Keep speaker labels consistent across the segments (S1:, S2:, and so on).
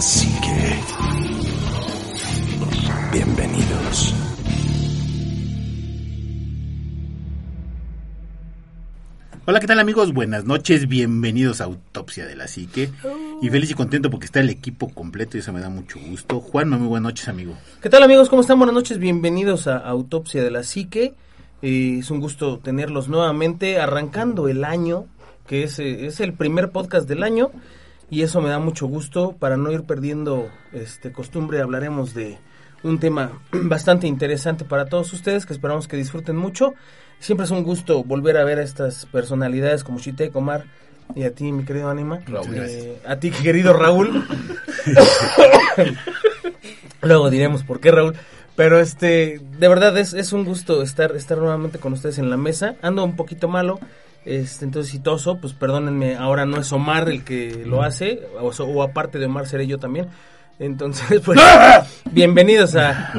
S1: La psique. Bienvenidos.
S2: Hola, ¿qué tal amigos? Buenas noches, bienvenidos a Autopsia de la Psique. Y feliz y contento porque está el equipo completo y eso me da mucho gusto. Juan, muy buenas noches, amigo.
S3: ¿Qué tal amigos? ¿Cómo están? Buenas noches, bienvenidos a Autopsia de la Psique. Eh, es un gusto tenerlos nuevamente arrancando el año, que es, eh, es el primer podcast del año y eso me da mucho gusto. Para no ir perdiendo este costumbre, hablaremos de un tema bastante interesante para todos ustedes que esperamos que disfruten mucho. Siempre es un gusto volver a ver a estas personalidades como Chite, Comar y a ti, mi querido Anima. Eh, a ti, querido Raúl. Luego diremos por qué, Raúl. Pero este, de verdad es, es un gusto estar, estar nuevamente con ustedes en la mesa. Ando un poquito malo, este, entonces citoso, pues perdónenme, ahora no es Omar el que lo hace, o, o aparte de Omar seré yo también. Entonces, pues, bienvenidos a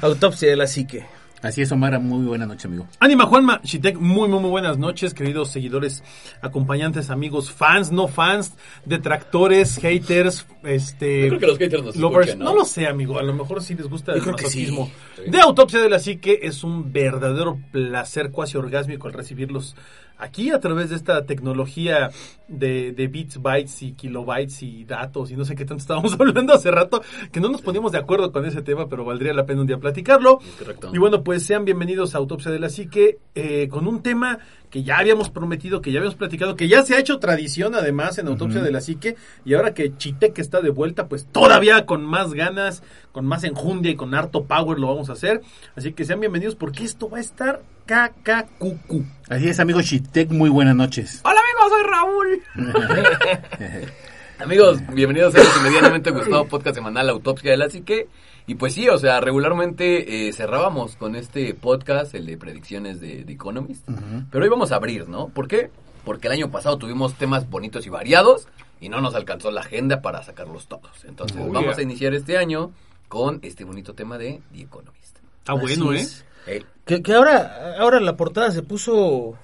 S3: Autopsia de la Psique.
S2: Así es, Omar, muy buena noche, amigo.
S4: Ánima Juanma, Shitek, muy, muy, muy buenas noches, queridos seguidores, acompañantes, amigos, fans, no fans, detractores, haters, este...
S5: Yo creo que los haters nos
S4: lovers.
S5: escuchan,
S4: ¿no?
S5: ¿no?
S4: lo sé, amigo, a lo mejor sí les gusta el
S3: creo que sí.
S4: masoquismo.
S5: Sí.
S4: De Autopsia de la Psique, es un verdadero placer cuasi orgásmico al recibirlos aquí a través de esta tecnología de, de bits, bytes y kilobytes y datos y no sé qué tanto estábamos hablando hace rato, que no nos poníamos de acuerdo con ese tema, pero valdría la pena un día platicarlo.
S5: Correcto.
S4: Y bueno, pues sean bienvenidos a Autopsia de la Psique eh, con un tema que ya habíamos prometido, que ya habíamos platicado, que ya se ha hecho tradición además en Autopsia de la Psique y ahora que Chitec está de vuelta, pues todavía con más ganas, con más enjundia y con harto power lo vamos a hacer. Así que sean bienvenidos porque esto va a estar cacacucu.
S2: Así es, amigo Shitek, muy buenas noches.
S6: Hola, amigos, soy Raúl.
S5: Amigos, bienvenidos a este medianamente gustado podcast semanal Autopsia de la Psique. Y pues sí, o sea, regularmente eh, cerrábamos con este podcast, el de predicciones de The Economist. Pero hoy vamos a abrir, ¿no? ¿Por qué? Porque el año pasado tuvimos temas bonitos y variados y no nos alcanzó la agenda para sacarlos todos. Entonces
S4: Oh,
S5: vamos
S4: yeah.
S5: a iniciar este año con este bonito tema de The Economist.
S4: Está bueno,
S3: Así
S4: ¿eh?
S3: es. Que, que ahora, ahora la portada se puso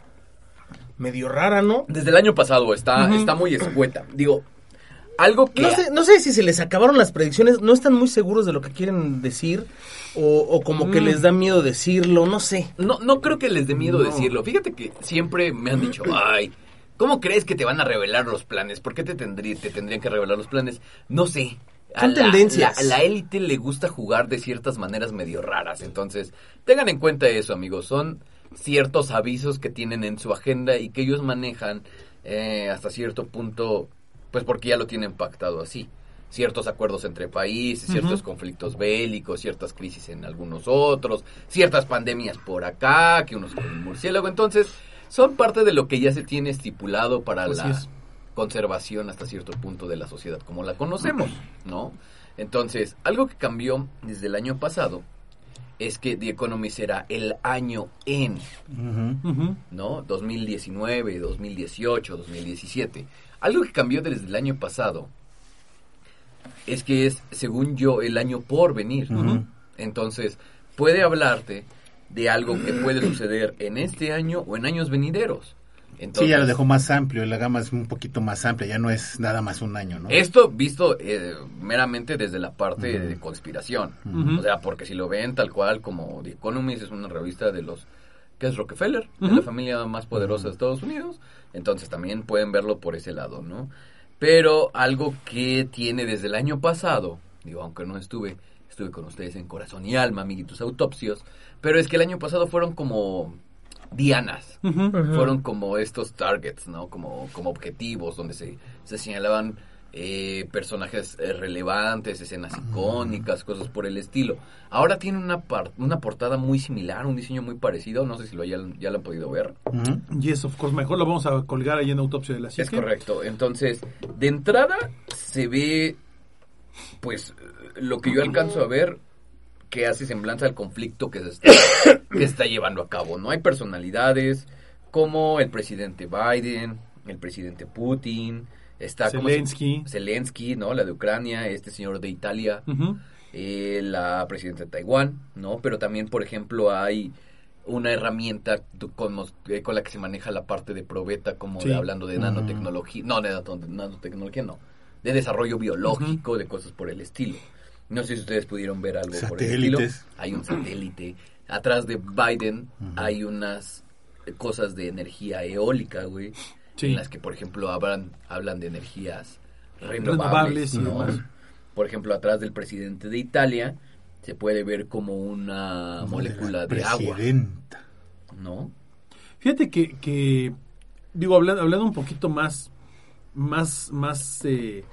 S3: medio rara, ¿no?
S5: desde el año pasado está, está muy escueta. Digo, algo que...
S3: No sé, no sé si se les acabaron las predicciones, no están muy seguros de lo que quieren decir o, o como que les da miedo decirlo, no sé.
S5: No, no creo que les dé miedo decirlo. Fíjate que siempre me han dicho, ay, ¿cómo crees que te van a revelar los planes? ¿Por qué te, tendrí- te tendrían que revelar los planes? No sé. A
S3: Son
S5: la-
S3: tendencias.
S5: la- A la élite le gusta jugar de ciertas maneras medio raras. Entonces, tengan en cuenta eso, amigos. Son ciertos avisos que tienen en su agenda y que ellos manejan eh, hasta cierto punto, pues porque ya lo tienen pactado así. Ciertos acuerdos entre países, ciertos conflictos bélicos, ciertas crisis en algunos otros, ciertas pandemias por acá, que unos con murciélago. Entonces, son parte de lo que ya se tiene estipulado para
S4: Así
S5: la
S4: es.
S5: Conservación hasta cierto punto de la sociedad como la conocemos, ¿no? Entonces, algo que cambió desde el año pasado es que The Economist era el año en. ¿no? 2019, 2018, 2017. Algo que cambió desde el año pasado es que es, según yo, el año por venir. Entonces, puede hablarte de algo que puede suceder en este año o en años venideros. Entonces,
S2: Sí, ya lo dejó más amplio, la gama es un poquito más amplia, ya no es nada más un año, ¿no?
S5: Esto visto eh, meramente desde la parte de conspiración. O sea, porque si lo ven tal cual como The Economist es una revista de los que es Rockefeller, de la familia más poderosa de Estados Unidos, entonces también pueden verlo por ese lado, ¿no? Pero algo que tiene desde el año pasado, digo, aunque no estuve, estuve con ustedes en corazón y alma, amiguitos autopsios, pero es que el año pasado fueron como dianas, fueron como estos targets, ¿no? Como, como objetivos donde se, se señalaban eh, personajes eh, relevantes, escenas icónicas, cosas por el estilo. Ahora tiene una, par- una portada muy similar, un diseño muy parecido, no sé si lo hayan- ya lo han podido ver.
S2: Ujú.
S4: Yes, of course. Mejor lo vamos a colgar ahí en Autopsia de la Psique.
S5: Es correcto. Entonces, de entrada se ve, pues, lo que yo alcanzo a ver que hace semblanza al conflicto que se está, que se está llevando a cabo. No hay personalidades como el presidente Biden, el presidente Putin, está ¿cómo se-
S4: Zelensky.
S5: Zelensky, ¿no? La de Ucrania, este señor de Italia, eh, la presidenta de Taiwán, ¿no? Pero también, por ejemplo, hay una herramienta con, eh, con la que se maneja la parte de probeta, como de- hablando de nanotecnología, no, de nato- de nanotecnología, no, de desarrollo biológico, de cosas por el estilo. No sé si ustedes pudieron ver algo por el estilo.
S2: Satélites.
S5: Hay un satélite. Atrás de Biden hay unas cosas de energía eólica, güey.
S4: Sí.
S5: En las que, por ejemplo, hablan, hablan de energías
S4: Renovables
S5: renovables.
S4: y
S5: ¿no?
S4: demás.
S5: Por ejemplo, atrás del presidente de Italia se puede ver como una molécula de agua,
S2: Presidenta.
S5: ¿no?
S4: Fíjate que, que digo, hablando, hablando un poquito más, más, más, eh,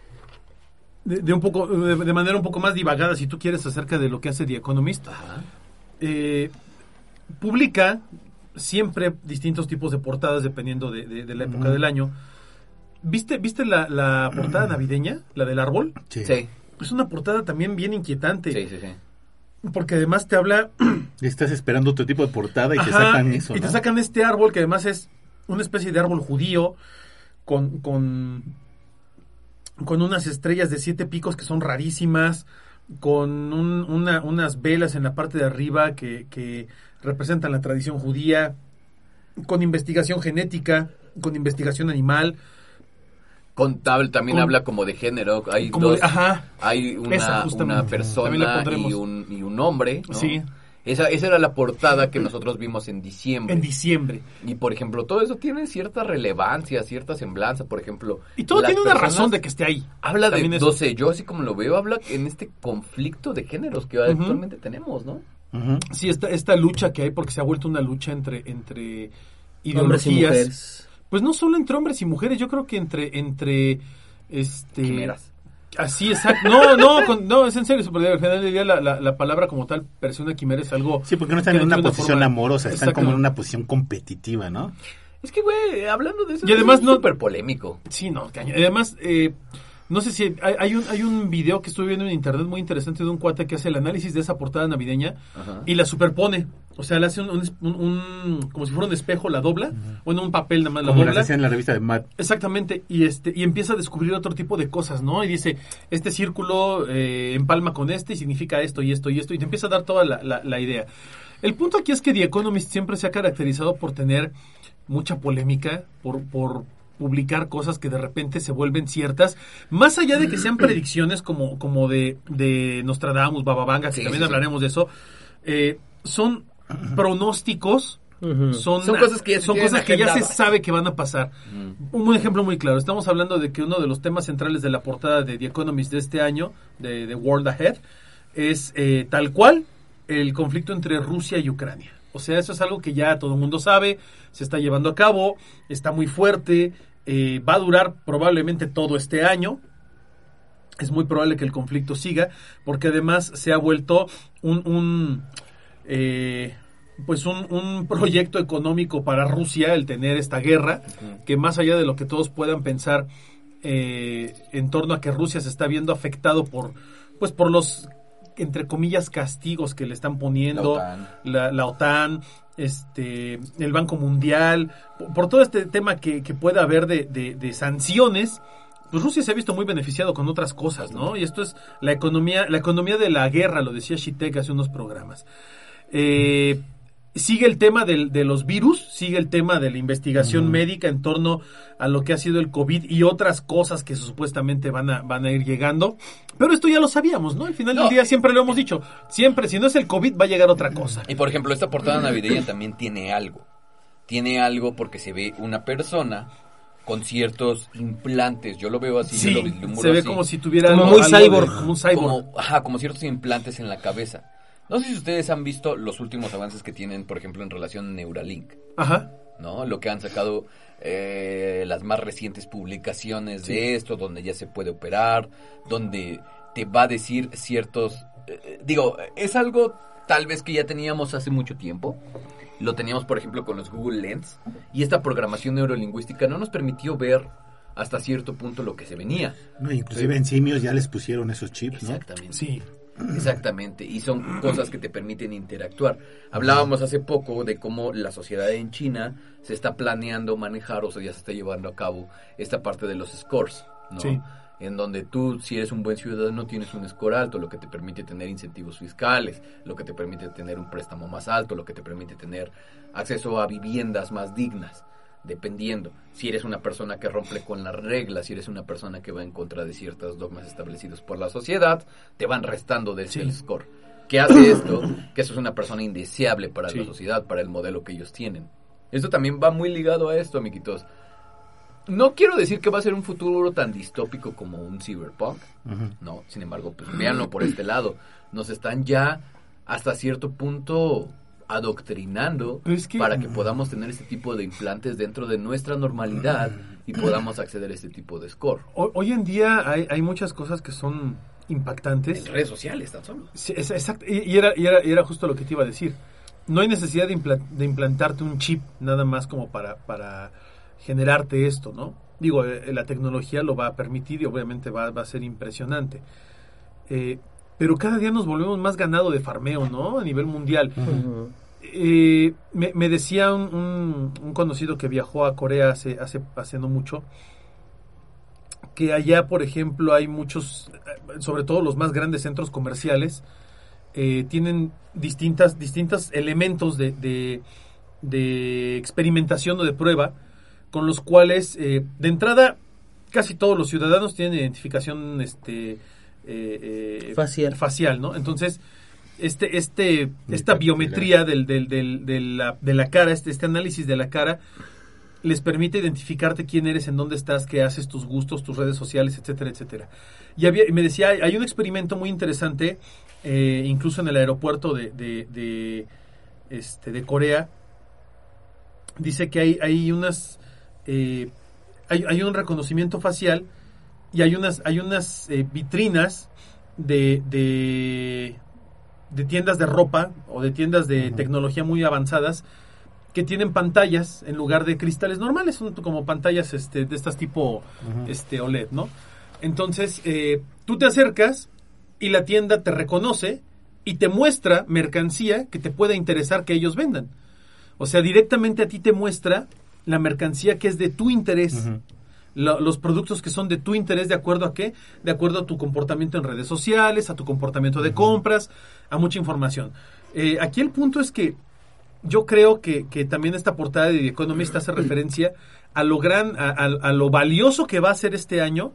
S4: de, de un poco, de, de manera un poco más divagada, si tú quieres, acerca de lo que hace The Economist, eh, publica siempre distintos tipos de portadas dependiendo de, de- de la época del año. ¿Viste, viste la, la portada navideña, la del árbol?
S2: Sí.
S5: Sí,
S4: Es una portada también bien inquietante,
S5: sí, sí, sí.
S4: porque además te habla
S2: Estás esperando otro tipo de portada y te
S4: Ajá,
S2: sacan eso.
S4: Y te sacan este árbol que además es una especie de árbol judío con, con, con unas estrellas de siete picos que son rarísimas, con un- una- unas velas en la parte de arriba que, que representan la tradición judía, con investigación genética, con investigación animal.
S5: Contable también
S4: Con-
S5: habla como de género. Hay
S4: Como de-
S5: dos.
S4: ajá.
S5: hay una,
S4: También
S5: persona y un, y un hombre. ¿no?
S4: Sí.
S5: Esa, esa era la portada que nosotros vimos en diciembre.
S4: En diciembre.
S5: Y por ejemplo, todo eso tiene cierta relevancia, cierta semblanza. Por ejemplo,
S4: Y todo tiene una razón de que esté ahí.
S5: Habla de, no sé, yo así como lo veo, habla en este conflicto de géneros que actualmente tenemos, ¿no?
S4: Sí, esta, esta lucha que hay, porque se ha vuelto una lucha entre, entre
S3: Hombres y
S4: ideologías.
S3: mujeres.
S4: Pues no solo entre hombres y mujeres, yo creo que entre entre este
S5: Quimeras.
S4: Así exacto. No, no, con- no, es en serio, porque al final del día la, la, la palabra como tal, persona quimera es algo
S2: Sí, porque no están en una posición
S4: forma-
S2: amorosa, están como en una posición competitiva, ¿no?
S5: Es que, güey, hablando de eso,
S4: Y además
S5: es
S4: no-
S5: súper polémico.
S4: Sí, no, caña. Además, eh, no sé si hay, hay un hay un video que estuve viendo en internet muy interesante de un cuate que hace el análisis de esa portada navideña
S5: Ajá.
S4: y la superpone. O sea, le hace un, un- como si fuera un espejo, la dobla, bueno, un papel nada más la
S2: Como
S4: dobla.
S2: en la revista de Matt.
S4: Exactamente, y este y empieza a descubrir otro tipo de cosas, ¿no? Y dice, este círculo eh, empalma con este y significa esto y esto y esto, y te empieza a dar toda la, la- la idea. El punto aquí es que The Economist siempre se ha caracterizado por tener mucha polémica, por, por publicar cosas que de repente se vuelven ciertas, más allá de que sean predicciones como, como de, de Nostradamus, Bababanga, que
S5: Sí,
S4: también
S5: sí, sí.
S4: hablaremos de eso, eh, son pronósticos, son,
S5: Son cosas que ya se
S4: son cosas que ya se sabe que van a pasar. Un buen ejemplo muy claro. Estamos hablando de que uno de los temas centrales de la portada de The Economist de este año, de, de World Ahead, es eh, tal cual el conflicto entre Rusia y Ucrania. O sea, eso es algo que ya todo el mundo sabe, se está llevando a cabo, está muy fuerte, eh, va a durar probablemente todo este año. Es muy probable que el conflicto siga, porque además se ha vuelto un, un, eh, pues un, un proyecto económico para Rusia el tener esta guerra, que más allá de lo que todos puedan pensar eh, en torno a que Rusia se está viendo afectado por, pues por los entre comillas castigos que le están poniendo
S5: La OTAN.
S4: la, la OTAN, este, el Banco Mundial, por, por todo este tema que, que pueda haber de, de- de sanciones, pues Rusia se ha visto muy beneficiado con otras cosas, ¿no? Y esto es la economía, la economía de la guerra, lo decía Shitek hace unos programas. Eh, sigue el tema del- de los virus, sigue el tema de la investigación médica en torno a lo que ha sido el COVID y otras cosas que supuestamente van a, van a ir llegando. Pero esto ya lo sabíamos, ¿no? Al final
S5: No.
S4: del día siempre lo hemos dicho. Siempre, si no es el COVID, va a llegar otra cosa.
S5: Y por ejemplo, esta portada navideña también tiene algo. Tiene algo porque se ve una persona con ciertos implantes. Yo lo veo así,
S4: Sí,
S5: yo lo
S4: se ve
S5: así.
S4: como si tuviera
S3: Como
S4: algo-
S3: muy
S4: algo de-
S3: cyborg.
S4: como un cyborg.
S5: Como, ajá, como ciertos implantes en la cabeza. No sé si ustedes han visto los últimos avances que tienen, por ejemplo, en relación a Neuralink.
S4: Ajá.
S5: ¿no? Lo que han sacado eh, las más recientes publicaciones de esto, donde ya se puede operar, donde te va a decir ciertos... eh, digo, es algo tal vez que ya teníamos hace mucho tiempo. Lo teníamos, por ejemplo, con los Google Lens. Y esta programación neurolingüística no nos permitió ver hasta cierto punto lo que se venía.
S2: No, inclusive en simios ya les pusieron esos chips, ¿no?
S5: Exactamente.
S4: Sí.
S5: Exactamente, y son cosas que te permiten interactuar. Hablábamos hace poco de cómo la sociedad en China se está planeando manejar, o sea, ya se está llevando a cabo esta parte de los scores, ¿no?
S4: Sí.
S5: En donde tú, si eres un buen ciudadano, tienes un score alto, lo que te permite tener incentivos fiscales, lo que te permite tener un préstamo más alto, lo que te permite tener acceso a viviendas más dignas dependiendo. Si eres una persona que rompe con las reglas, si eres una persona que va en contra de ciertos dogmas establecidos por la sociedad, te van restando del
S4: Sí.
S5: el score. ¿Qué hace esto? Que eso es una persona indeseable para
S4: Sí.
S5: la sociedad, para el modelo que ellos tienen. Esto también va muy ligado a esto, amiguitos. No quiero decir que va a ser un futuro tan distópico como un cyberpunk, no, sin embargo, pues véanlo por este lado. Nos están ya hasta cierto punto adoctrinando
S4: Pero es que-
S5: para que podamos tener este tipo de implantes dentro de nuestra normalidad y podamos acceder a este tipo de score.
S4: Hoy, hoy en día hay, hay muchas cosas que son impactantes.
S5: En redes sociales tan solo.
S4: Sí, es- exacto, y, y era, y, era, y era justo lo que te iba a decir. No hay necesidad de, impla- de implantarte un chip nada más como para, para generarte esto, ¿no? Digo, eh, la tecnología lo va a permitir y obviamente va, va a ser impresionante. Eh, pero cada día nos volvemos más ganado de farmeo, ¿no? A nivel mundial. Eh, me, me decía un, un- un conocido que viajó a Corea hace, hace, hace no mucho que allá, por ejemplo, hay muchos, sobre todo los más grandes centros comerciales, eh, tienen distintas, distintos elementos de, de- de experimentación o de prueba, con los cuales, eh, de entrada, casi todos los ciudadanos tienen identificación este, eh,
S3: Facial.
S4: facial, ¿no? Entonces, este, este, esta biometría del, del- del- de, la, de la cara, este, este análisis de la cara, les permite identificarte quién eres, en dónde estás, qué haces, tus gustos, tus redes sociales, etcétera, etcétera. Y, había, y me decía, hay, un experimento muy interesante, eh, incluso en el aeropuerto de, de, de, este, de Corea. Dice que hay, hay unas, eh, hay, hay un reconocimiento facial y hay unas, hay unas eh, vitrinas de, de, de tiendas de ropa o de tiendas de tecnología muy avanzadas que tienen pantallas en lugar de cristales normales, son como pantallas este, de estas tipo este, OLED, ¿no? Entonces, eh, tú te acercas y la tienda te reconoce y te muestra mercancía que te pueda interesar que ellos vendan. O sea, directamente a ti te muestra la mercancía que es de tu interés. Lo- los productos que son de tu interés, ¿de acuerdo a qué? De acuerdo a tu comportamiento en redes sociales, a tu comportamiento de compras, a mucha información. Eh, aquí el punto es que yo creo que, que también esta portada de The Economist hace referencia a lo gran, a, a- a lo valioso que va a ser este año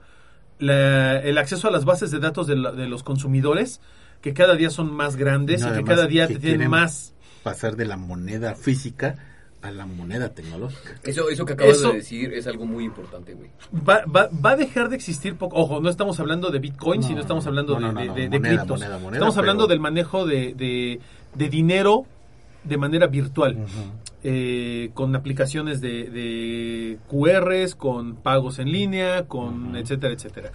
S4: la- el acceso a las bases de datos de, la- de los consumidores, que cada día son más grandes
S2: No,
S4: y que cada día
S2: que
S4: te tienen más.
S2: Pasar de la moneda física a la moneda tecnológica.
S5: Eso, eso que acabas
S4: Eso-
S5: de decir es algo muy importante, güey.
S4: Va, va, va a dejar de existir poco. Ojo, no estamos hablando de Bitcoin,
S2: No,
S4: sino estamos hablando
S2: no,
S4: de,
S2: no,
S4: de-
S2: no,
S4: de- de
S2: moneda,
S4: criptos.
S2: moneda, moneda,
S4: estamos hablando
S2: pero-
S4: del manejo de, de- de dinero de manera virtual. eh, con aplicaciones de, de QRs, con pagos en línea, con etcétera, etcétera.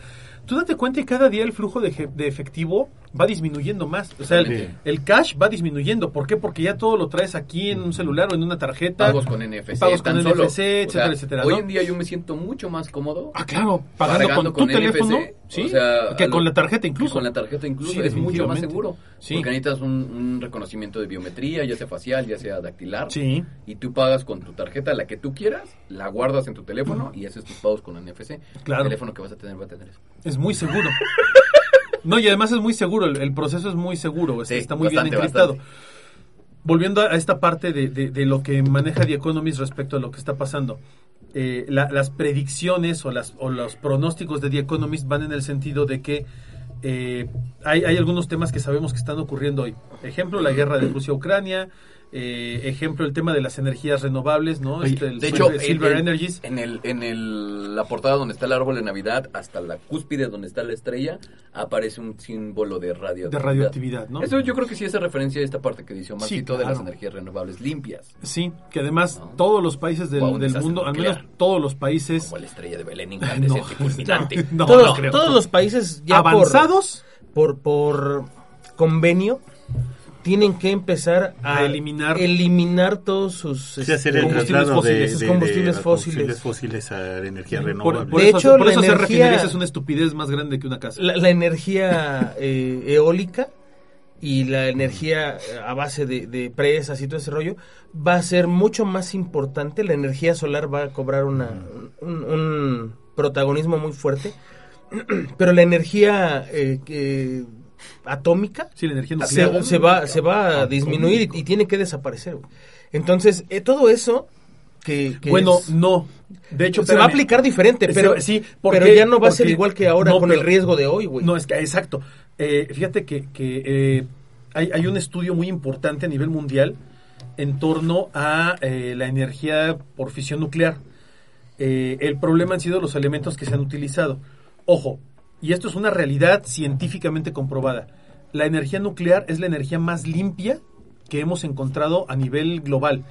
S4: Tú date cuenta que cada día el flujo de efectivo va disminuyendo más. O sea, el, el cash va disminuyendo. ¿Por qué? Porque ya todo lo traes aquí en un celular o en una tarjeta.
S5: Pagos con NFC,
S4: Pagos con. NFC,
S5: O
S4: etcétera,
S5: sea,
S4: etcétera.
S5: Hoy
S4: ¿no?
S5: en día yo me siento mucho más cómodo
S4: Ah, claro, pagando con tu teléfono, sí,
S5: o sea,
S4: que con la tarjeta incluso.
S5: Con la tarjeta incluso
S4: Sí,
S5: es mucho más seguro.
S4: Sí.
S5: Porque necesitas un, un reconocimiento de biometría, ya sea facial, ya sea dactilar.
S4: Sí.
S5: Y tú pagas con tu tarjeta la que tú quieras, la guardas en tu teléfono y haces tus pagos con NFC.
S4: Claro.
S5: El teléfono que vas a tener va a tener eso.
S4: Es muy seguro. No, y además es muy seguro, el, el proceso es muy seguro,
S5: Sí,
S4: está muy
S5: bastante,
S4: bien encriptado.
S5: bastante.
S4: Volviendo a esta parte de, de- de lo que maneja The Economist respecto a lo que está pasando. eh, la- las predicciones o, las, o los pronósticos de The Economist van en el sentido de que eh, hay, hay algunos temas que sabemos que están ocurriendo hoy. Ejemplo, la guerra de Rusia-Ucrania, Eh, ejemplo, el tema de las energías renovables, ¿no?
S2: Oye,
S4: Este, el
S5: De
S4: Silver-
S5: hecho, en-
S4: Silver
S5: en,
S4: Energies.
S5: en el, en el, la portada donde está el árbol de Navidad, hasta la cúspide donde está la estrella, aparece un símbolo de radioactividad.
S4: De radioactividad, ¿no?
S5: Eso yo creo que sí hace referencia a esta parte que dice Omarcito de las energías renovables limpias.
S4: Sí, que además
S5: No.
S4: todos los países del, mundo, al menos todos los países
S5: Como la estrella de Belén incandescente
S4: No. No,
S3: todos,
S4: no creo.
S3: todos los países ya por-
S4: avanzados
S3: por, por convenio tienen que empezar a
S4: A eliminar-
S3: eliminar todos sus
S2: Sí,
S3: este,
S2: hacer el
S4: combustibles
S2: traslado de,
S4: fósiles,
S2: de-
S3: sus
S2: de-
S3: combustibles
S2: a
S3: fósiles.
S2: combustibles fósiles a energía renovable.
S4: por
S3: De
S4: eso,
S3: hecho,
S4: por
S3: la
S4: eso hacer
S3: energía-
S4: refinerías es una estupidez más grande que una casa.
S3: la, la energía eh, eólica y la energía eh, a base de, de presas y todo ese rollo va a ser mucho más importante. La energía solar va a cobrar una, un, un protagonismo muy fuerte. Pero la energía eh, que- atómica
S4: Sí, la energía nuclear.
S3: se, se va, se va a disminuir y, y tiene que desaparecer. güey. Entonces, eh, todo eso que, que
S4: bueno,
S3: es-
S4: no. De hecho,
S3: se va a aplicar diferente, pero,
S4: sí, ¿por
S3: pero ya no va a ser igual que ahora
S4: no,
S3: con
S4: pero-
S3: el riesgo de hoy, güey.
S4: No, es que, exacto. Eh, fíjate que, que, eh, hay, hay un estudio muy importante a nivel mundial en torno a eh, la energía por fisión nuclear. Eh, el problema han sido los elementos que se han utilizado. Ojo, y esto es una realidad científicamente comprobada. La energía nuclear es la energía más limpia que hemos encontrado a nivel global.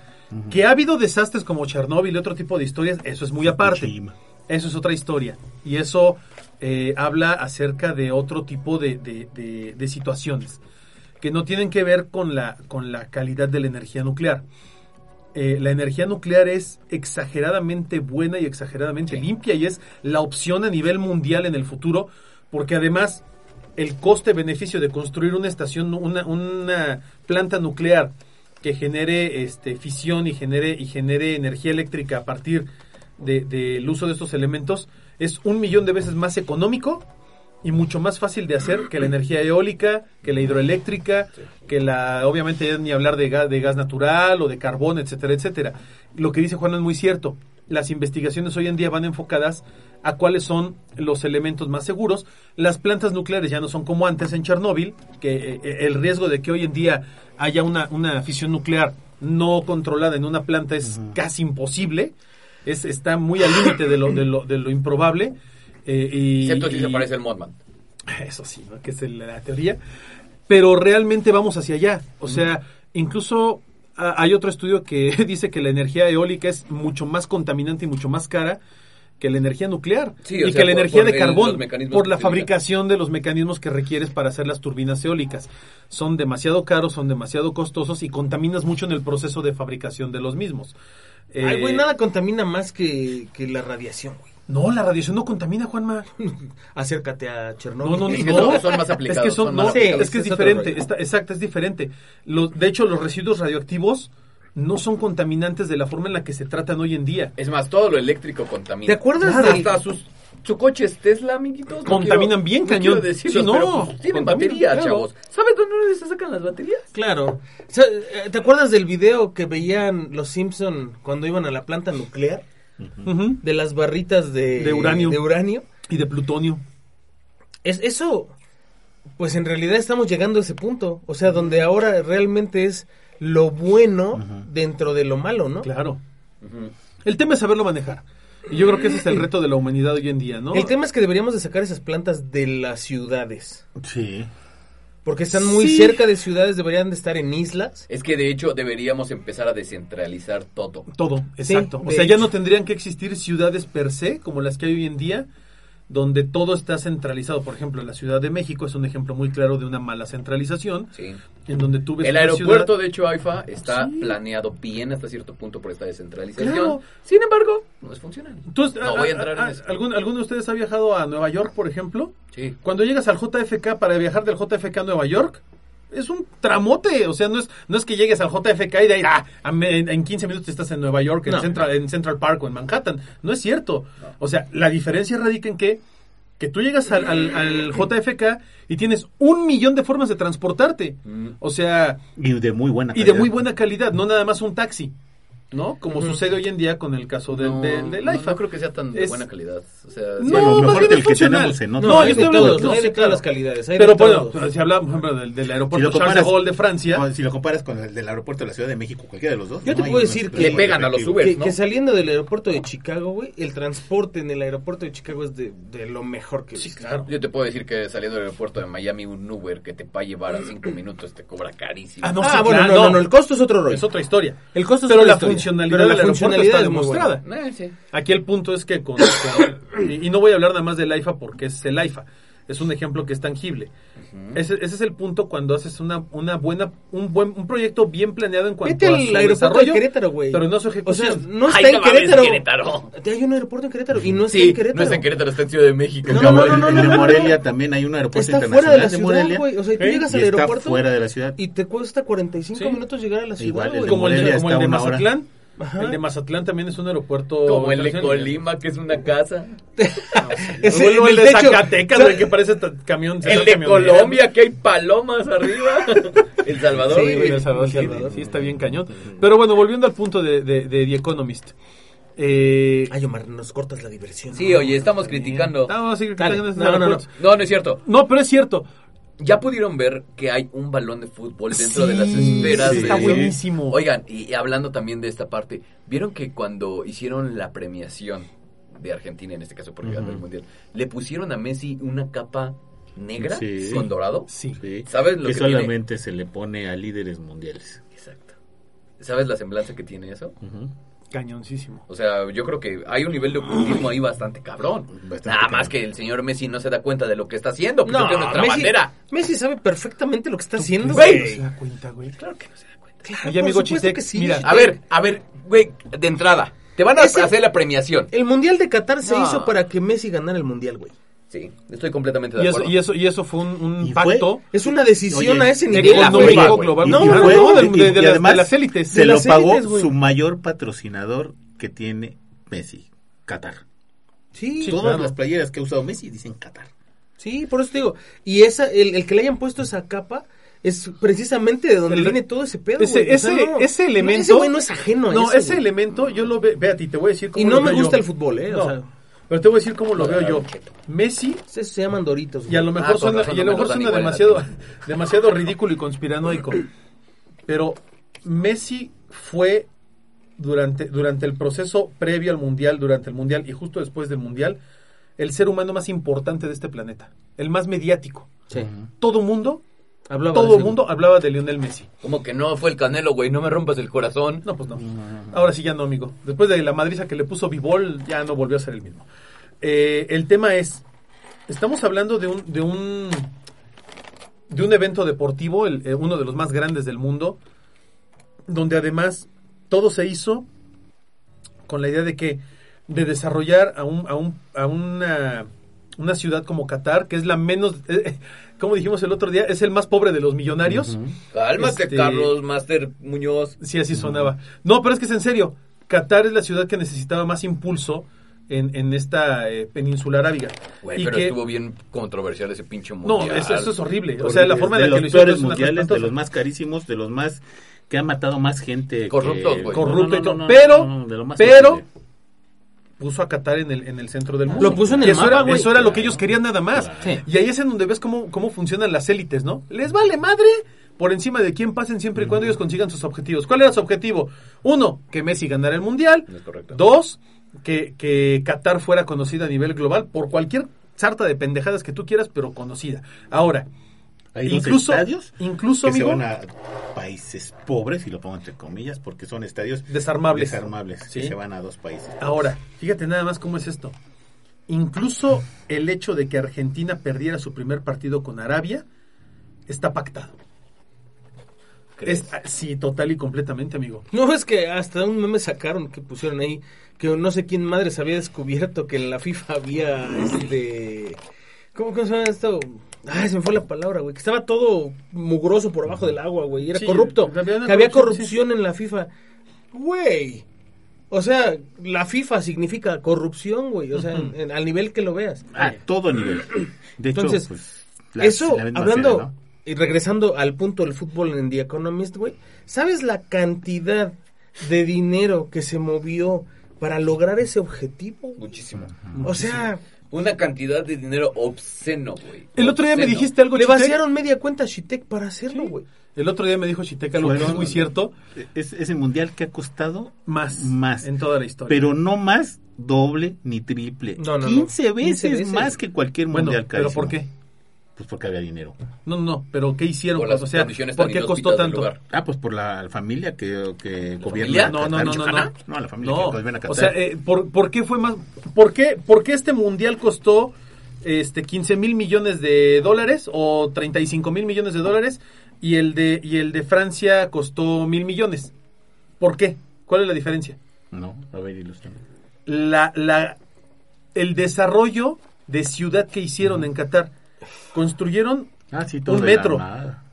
S4: Que ha habido desastres como Chernóbil y otro tipo de historias, eso es muy aparte.
S2: Fukushima.
S4: Eso es otra historia. Y eso eh, habla acerca de otro tipo de, de- de- de situaciones que no tienen que ver con la, con la calidad de la energía nuclear. Eh, la energía nuclear es exageradamente buena y exageradamente limpia y es la opción a nivel mundial en el futuro porque además el coste-beneficio de construir una estación, una, una planta nuclear que genere este, fisión y genere, y genere energía eléctrica a partir de- del uso de estos elementos es un millón de veces más económico y mucho más fácil de hacer que la energía eólica, que la hidroeléctrica, que la, obviamente ya ni hablar de gas, de gas natural o de carbón, etcétera, etcétera. Lo que dice Juan es muy cierto. Las investigaciones hoy en día van enfocadas a cuáles son los elementos más seguros. Las plantas nucleares ya no son como antes en Chernóbil, que eh, el riesgo de que hoy en día haya una, una fisión nuclear no controlada en una planta es casi imposible. Es, está muy al límite de lo, de, lo, de lo improbable. eh, y,
S5: Excepto si se parece el Modman.
S4: eso sí, ¿no? que es la teoría. Pero realmente vamos hacia allá. O sea, incluso hay otro estudio que dice que la energía eólica es mucho más contaminante y mucho más cara que la energía nuclear
S5: Sí,
S4: y
S5: sea,
S4: que la
S5: por-
S4: energía
S5: por
S4: de
S5: el-
S4: carbón por la fabricación de los mecanismos que requieres para hacer las turbinas eólicas. Son demasiado caros, son demasiado costosos y contaminas mucho en el proceso de fabricación de los mismos.
S3: Ay,
S4: Eh,
S3: güey, nada contamina más que, que la radiación, güey.
S4: No, la radiación no contamina, Juanma.
S3: Acércate a Chernobyl.
S4: No, no,
S5: Es que
S4: no.
S5: son- más aplicados,
S4: Es que, son,
S5: son
S4: no,
S5: más
S3: Sí,
S4: es, que es
S3: es
S4: diferente. está- exacto, es diferente. Lo- de hecho, los residuos radioactivos no son contaminantes de la forma en la que se tratan hoy en día.
S5: Es más, todo lo eléctrico contamina.
S3: ¿Te acuerdas
S5: Claro,
S3: del-
S5: hasta sus, sus coches Tesla, amiguitos? no
S4: Contaminan
S5: quiero-
S4: bien,
S5: no
S4: cañón.
S5: decirlo,
S4: Sí, no,
S5: pero, pues, tienen batería,
S4: claro.
S5: chavos. ¿Sabes dónde se sacan las baterías?
S3: Claro. O sea, eh, ¿Te acuerdas del video que veían los Simpson cuando iban a la planta nuclear? De las barritas de,
S4: De uranio.
S3: de uranio.
S4: Y de plutonio.
S3: Es, eso, pues en realidad estamos llegando a ese punto. O sea, donde ahora realmente es lo bueno dentro de lo malo, ¿no?
S4: Claro. El tema es saberlo manejar. Y yo creo que ese es el reto de la humanidad hoy en día, ¿no?
S3: El tema es que deberíamos de sacar esas plantas de las ciudades.
S2: Sí.
S3: Porque están muy
S4: Sí.
S3: cerca de ciudades, deberían de estar en islas.
S5: Es que de hecho deberíamos empezar a descentralizar todo.
S4: Todo, exacto. o sea, ya no tendrían que existir ciudades per se, como las que hay hoy en día, donde todo está centralizado. Por ejemplo, la Ciudad de México es un ejemplo muy claro de una mala centralización,
S5: Sí.
S4: en donde tú ves
S5: El aeropuerto,
S4: ciudad-
S5: de hecho, AIFA, está
S4: Sí.
S5: planeado bien hasta cierto punto por esta descentralización.
S4: Claro.
S5: Sin embargo, no es funcional.
S4: Tú-
S5: no
S4: a-
S5: voy a
S4: a-
S5: entrar
S4: a-
S5: en eso.
S4: ¿algún- ¿Alguno de ustedes ha viajado a Nueva York, por ejemplo?
S5: Sí.
S4: Cuando llegas al JFK para viajar del JFK a Nueva York, es un tramote. O sea, no es, no es que llegues al JFK y de ahí, ah, en, en 15 minutos estás en Nueva York, en,
S3: No.
S4: Central, en Central Park o en Manhattan. No es cierto. O sea, la diferencia radica en que, que tú llegas al, al- al JFK y tienes un millón de formas de transportarte.
S5: Mm.
S4: O sea,
S2: Y de muy buena
S4: y de muy buena calidad, no nada más un taxi. ¿No? Como sucede hoy en día con el caso del,
S5: No,
S4: del, del
S5: no,
S4: IFA.
S5: no creo que sea tan de
S4: Es-
S5: buena calidad. O sea,
S4: No, más
S2: mejor
S4: bien
S2: del
S4: es
S2: que
S4: funcional.
S2: tenemos en otro
S4: No,
S3: hay
S4: yo
S3: de
S4: estoy hablando
S3: todos,
S4: no,
S3: hay de todas
S4: claro.
S3: las calidades. hay
S4: Pero bueno, si hablamos, por ejemplo, del, del
S2: Si
S4: aeropuerto
S2: lo
S4: Charles de
S2: comparas-
S4: Gaulle de Francia,
S2: si lo comparas con el del aeropuerto de la Ciudad de México, cualquiera de los dos.
S3: Yo te puedo decir que-
S5: Le pegan a los. Uber.
S3: que,
S5: ¿no?
S3: que saliendo del aeropuerto de Chicago, güey, el transporte en el aeropuerto de Chicago es de, de lo mejor que
S4: sí, claro.
S5: Yo te puedo decir que saliendo del aeropuerto de Miami, un Uber que te va a llevar a cinco minutos te cobra carísimo.
S4: Ah, no,
S3: ah, bueno, no, no, el costo es otro rollo.
S4: es otra historia.
S3: El costo es otra historia.
S4: Funcionalidad
S3: Pero la funcionalidad
S4: está demostrada.
S3: buena.
S5: Eh, sí.
S4: Aquí el punto es que con, con- y, y no voy a hablar nada más del IFA porque es el IFA, es un ejemplo que es tangible. ese, ese es el punto cuando haces una, una buena, un buen, un proyecto bien planeado en cuanto
S3: Vete
S4: a
S3: al
S4: su
S3: aeropuerto
S4: desarrollo,
S3: de Querétaro, güey.
S4: pero no su
S3: O sea,
S4: ejecución.
S3: no está
S5: Ay,
S3: en Querétaro.
S5: Querétaro.
S3: Hay un aeropuerto en Querétaro y no está
S5: Sí,
S3: en Querétaro.
S5: no está en Querétaro, está en Ciudad de México.
S3: No, no, no,
S2: el
S3: no,
S2: de
S3: no,
S2: Morelia también hay un aeropuerto
S3: Está
S2: internacional
S3: fuera de la ciudad,
S2: Morelia.
S3: güey. O sea, tú
S2: ¿eh?
S3: llegas
S2: y
S3: al
S2: está
S3: aeropuerto
S2: fuera de la ciudad.
S3: y te cuesta 45
S2: Sí.
S3: minutos llegar a la ciudad,
S2: Igual el
S3: güey.
S2: de
S4: como el de,
S2: Morelia
S4: como el
S2: está
S4: de
S2: hora.
S3: Ajá.
S4: El de Mazatlán también es un aeropuerto.
S5: Como el de. Colima, que es una casa.
S4: Luego
S3: en
S4: el
S3: el
S4: de
S3: techo.
S4: Zacatecas, güey, que parece camión.
S5: El de Colombia, que hay palomas arriba. El Salvador.
S3: Sí,
S4: El Salvador,
S3: El
S4: sí,
S3: Salvador.
S4: sí, está bien cañón. Pero bueno, volviendo al punto de, de, de The Economist. Eh,
S3: Ay, Omar, nos cortas la diversión.
S5: Sí, oye, estamos criticando.
S3: No, no, no.
S5: No, no es cierto.
S4: No, pero es cierto.
S5: Ya pudieron ver que hay un balón de fútbol dentro de las esferas.
S4: sí, está
S5: de-
S4: buenísimo.
S5: Oigan, y hablando también de esta parte, ¿vieron que cuando hicieron la premiación de Argentina, en este caso porque ganó el Mundial, le pusieron a Messi una capa negra
S2: Sí.
S5: con dorado?
S4: Sí.
S5: ¿Sabes lo
S2: que
S5: que tiene?
S2: solamente se le pone a líderes mundiales.
S5: Exacto. ¿Sabes la semblanza que tiene eso?
S2: Ujú.
S4: Cañoncísimo.
S5: O sea, yo creo que hay un nivel de ocultismo ahí bastante cabrón.
S2: Bastante
S5: Nada más que el señor Messi no se da cuenta de lo que está haciendo, porque
S3: No,
S5: es nuestra
S3: Messi,
S5: bandera.
S3: Messi sabe perfectamente lo que está haciendo,
S4: Güey, no se da cuenta, güey.
S5: Claro que no se da cuenta.
S3: Claro,
S4: Oye, amigo
S3: sí.
S4: mira,
S5: A ver, a ver, güey, de entrada, te van a
S3: Ese-
S5: hacer la premiación.
S3: El Mundial de Qatar se
S5: No.
S3: hizo para que Messi ganara el Mundial, güey.
S5: Sí, estoy completamente de
S4: Y eso,
S5: acuerdo.
S4: y eso, y eso fue un, un
S2: ¿Y fue?
S4: pacto
S3: Es una decisión
S2: Oye,
S3: a ese nivel,
S4: económico global.
S3: No, no,
S4: fue,
S3: no,
S4: de, de- las,
S2: además
S4: de las élites.
S2: Se
S3: de
S2: lo pagó
S3: élites,
S2: su mayor patrocinador que tiene Messi, Qatar.
S3: Sí,
S4: Sí,
S2: Todas
S4: claro.
S2: las playeras que ha usado Messi dicen Qatar.
S3: sí, por eso te digo. Y esa, el, el que le hayan puesto esa capa es precisamente de donde
S4: El-
S3: viene todo ese pedo,
S4: ese.
S3: O sea,
S4: ese,
S3: no,
S4: ese
S3: no,
S4: elemento.
S3: ese güey no es ajeno a
S4: No,
S3: eso,
S4: ese
S3: güey.
S4: elemento yo lo veo. Véate, te voy a decir cómo
S3: Y no
S4: lo
S3: me
S4: veo
S3: gusta
S4: yo.
S3: el fútbol, ¿eh? O
S4: No,
S3: sea,
S4: pero te voy a decir cómo lo veo yo. Messi
S3: esos se llaman doritos, güey.
S4: Y a lo mejor
S5: con
S4: suena,
S5: razón
S4: y a lo
S5: me
S4: mejor suena demasiado, demasiado ridículo y conspiranoico. Pero Messi fue durante, durante el proceso previo al Mundial, durante el Mundial y justo después del Mundial, el ser humano más importante de este planeta. El más mediático.
S3: Sí.
S4: Todo mundo,
S3: Hablaba
S4: todo el mundo hablaba de Lionel Messi.
S5: Como que no fue el Canelo, güey, no me rompas el corazón.
S4: No, pues no. Ahora sí ya no, amigo. Después de la madriza que le puso Bibol, ya no volvió a ser el mismo. Eh, el tema es, estamos hablando de un, de un, de un evento deportivo, el- eh, uno de los más grandes del mundo, donde además todo se hizo con la idea de que de desarrollar a un, a un, a una, una ciudad como Qatar, que es la menos, eh, como dijimos el otro día, es el más pobre de los millonarios.
S5: Cálmate,
S4: Este-
S5: Carlos Master Muñoz.
S4: Sí, así sonaba. No, pero es que es en serio. Qatar es la ciudad que necesitaba más impulso en, en esta eh, península arábiga.
S5: Güey,
S4: Y
S5: pero
S4: que-
S5: estuvo bien controversial ese pinche
S4: No,
S5: mundial.
S4: eso, eso es horrible. O sea, la forma en
S2: de
S4: la que
S2: los
S4: lo hicieron
S2: peores
S4: es una cosa
S2: mundiales, de los más carísimos, de los más que han matado más gente.
S5: Corruptos,
S2: que-
S5: güey.
S4: Corrupto
S2: No, no, no, no,
S4: pero,
S2: no, no, de lo más
S4: pero. Puso a Qatar en el, en el centro del mundo.
S3: Lo puso en
S4: Y
S3: el
S4: eso
S3: mapa,
S4: era,
S3: güey.
S4: Eso era lo que ellos querían nada más.
S3: Sí.
S4: Y ahí es en donde ves cómo, cómo funcionan las élites, ¿no? Les vale madre por encima de quién pasen siempre y cuando ellos consigan sus objetivos. ¿Cuál era su objetivo? Uno, que Messi ganara el Mundial.
S5: Es correcto.
S4: Dos, que, que Qatar fuera conocida a nivel global por cualquier sarta de pendejadas que tú quieras, pero conocida. Ahora,
S2: Hay dos
S4: incluso,
S2: estadios
S4: incluso
S2: que se van a países pobres, y lo pongo entre comillas, porque son estadios
S4: Desarmables.
S2: desarmables
S4: Sí.
S2: que se van a dos países.
S4: Ahora, fíjate nada más cómo es esto. Incluso el hecho de que Argentina perdiera su primer partido con Arabia está pactado.
S5: ¿Crees?
S4: Es, ah, sí, total y completamente, amigo.
S3: No, es que hasta un meme sacaron que pusieron ahí que no sé quién madres había descubierto que en la FIFA había este ¿Cómo que se llama esto? Ay, se me fue la palabra, güey. Que estaba todo mugroso por abajo del agua, güey. y Era
S4: Sí,
S3: corrupto.
S4: había
S3: que había
S4: corrupción,
S3: en la FIFA. Güey. O sea, la FIFA significa corrupción, güey. O sea, en- en- al nivel que lo veas.
S2: A todo nivel. De hecho,
S3: Entonces,
S2: pues, la-
S3: Eso,
S2: la
S3: hablando
S2: serie, ¿no?
S3: y regresando al punto del fútbol en The Economist, güey. ¿Sabes la cantidad de dinero que se movió para lograr ese objetivo.
S5: Muchísimo.
S3: O sea,
S5: Una cantidad de dinero obsceno, güey.
S4: El otro día me
S5: Obsceno.
S4: dijiste algo,
S3: le
S4: Chitek.
S3: vaciaron media cuenta a Shitek para hacerlo, güey.
S4: El otro día me dijo Chitek algo que es muy cierto.
S2: Es, es el mundial que ha costado
S4: Más.
S2: Más.
S4: En toda la historia.
S2: pero no más doble ni triple.
S3: No, no, no.
S2: 15 veces
S3: 15 veces.
S2: más que cualquier
S4: bueno,
S2: mundial
S4: pero
S2: carísimo.
S4: ¿por qué?
S2: Pues porque había dinero.
S4: No, no, pero ¿qué hicieron?
S5: Por las
S4: o sea, ¿por qué costó tanto?
S2: Ah, pues por la familia que, que gobierna.
S4: No, no, no, no, no.
S2: No, la familia
S4: No,
S2: que gobierna Qatar.
S4: o sea, eh, ¿por, por qué fue más? ¿Por qué, por qué este mundial costó este 15 mil millones de dólares o 35 mil millones de dólares y el de y el de Francia costó mil millones? ¿Por qué? ¿Cuál es la diferencia?
S2: No, a ver, ilustrame.
S4: La, la, el desarrollo de ciudad que hicieron en Qatar. Construyeron
S2: Ah, sí, todo
S4: un
S2: la
S4: metro,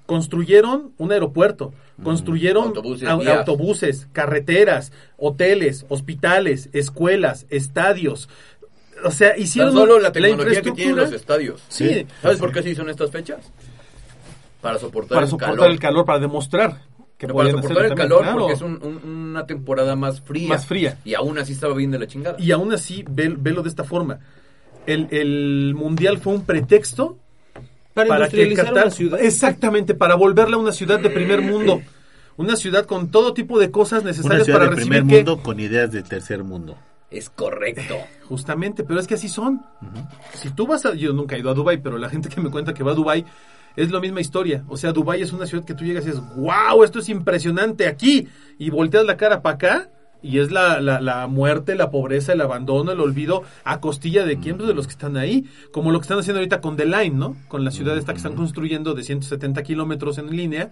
S4: construyeron un aeropuerto, construyeron
S5: Autobuses,
S4: au-
S5: vías.
S4: autobuses, carreteras, hoteles, hospitales, escuelas, estadios. O sea,
S5: Tan
S4: hicieron
S5: solo la tecnología que
S4: infraestructura
S5: tienen los estadios.
S4: Sí.
S5: ¿Sabes por qué se hizo en estas fechas? Para soportar,
S4: para
S5: el
S4: soportar
S5: calor.
S4: el calor, para demostrar que
S5: para soportar el calor porque es un- un- una temporada más fría.
S4: Más fría.
S5: Y aún así estaba bien de la chingada.
S4: Y aún así, ve- velo de esta forma. El, el mundial fue un pretexto
S3: Para,
S4: para que
S3: industrializar
S4: Qatar,
S3: una ciudad.
S4: exactamente, para volverla una ciudad de primer mundo. Una ciudad con todo tipo de cosas
S2: Una
S4: necesarias
S2: ciudad
S4: para
S2: de
S4: recibir
S2: primer
S4: que-
S2: mundo con ideas de tercer mundo.
S5: Es correcto.
S4: Justamente, pero es que así son. Si tú vas a... Yo nunca he ido a Dubai, pero la gente que me cuenta que va a Dubai es la misma historia. O sea, Dubai es una ciudad que tú llegas y dices, wow, esto es impresionante aquí. Y volteas la cara para acá y es la, la, la muerte, la pobreza, el abandono, el olvido a costilla de quién, Pues de los que están ahí. Como lo que están haciendo ahorita con The Line, ¿no? Con la ciudad esta que están construyendo de 170 kilómetros en línea.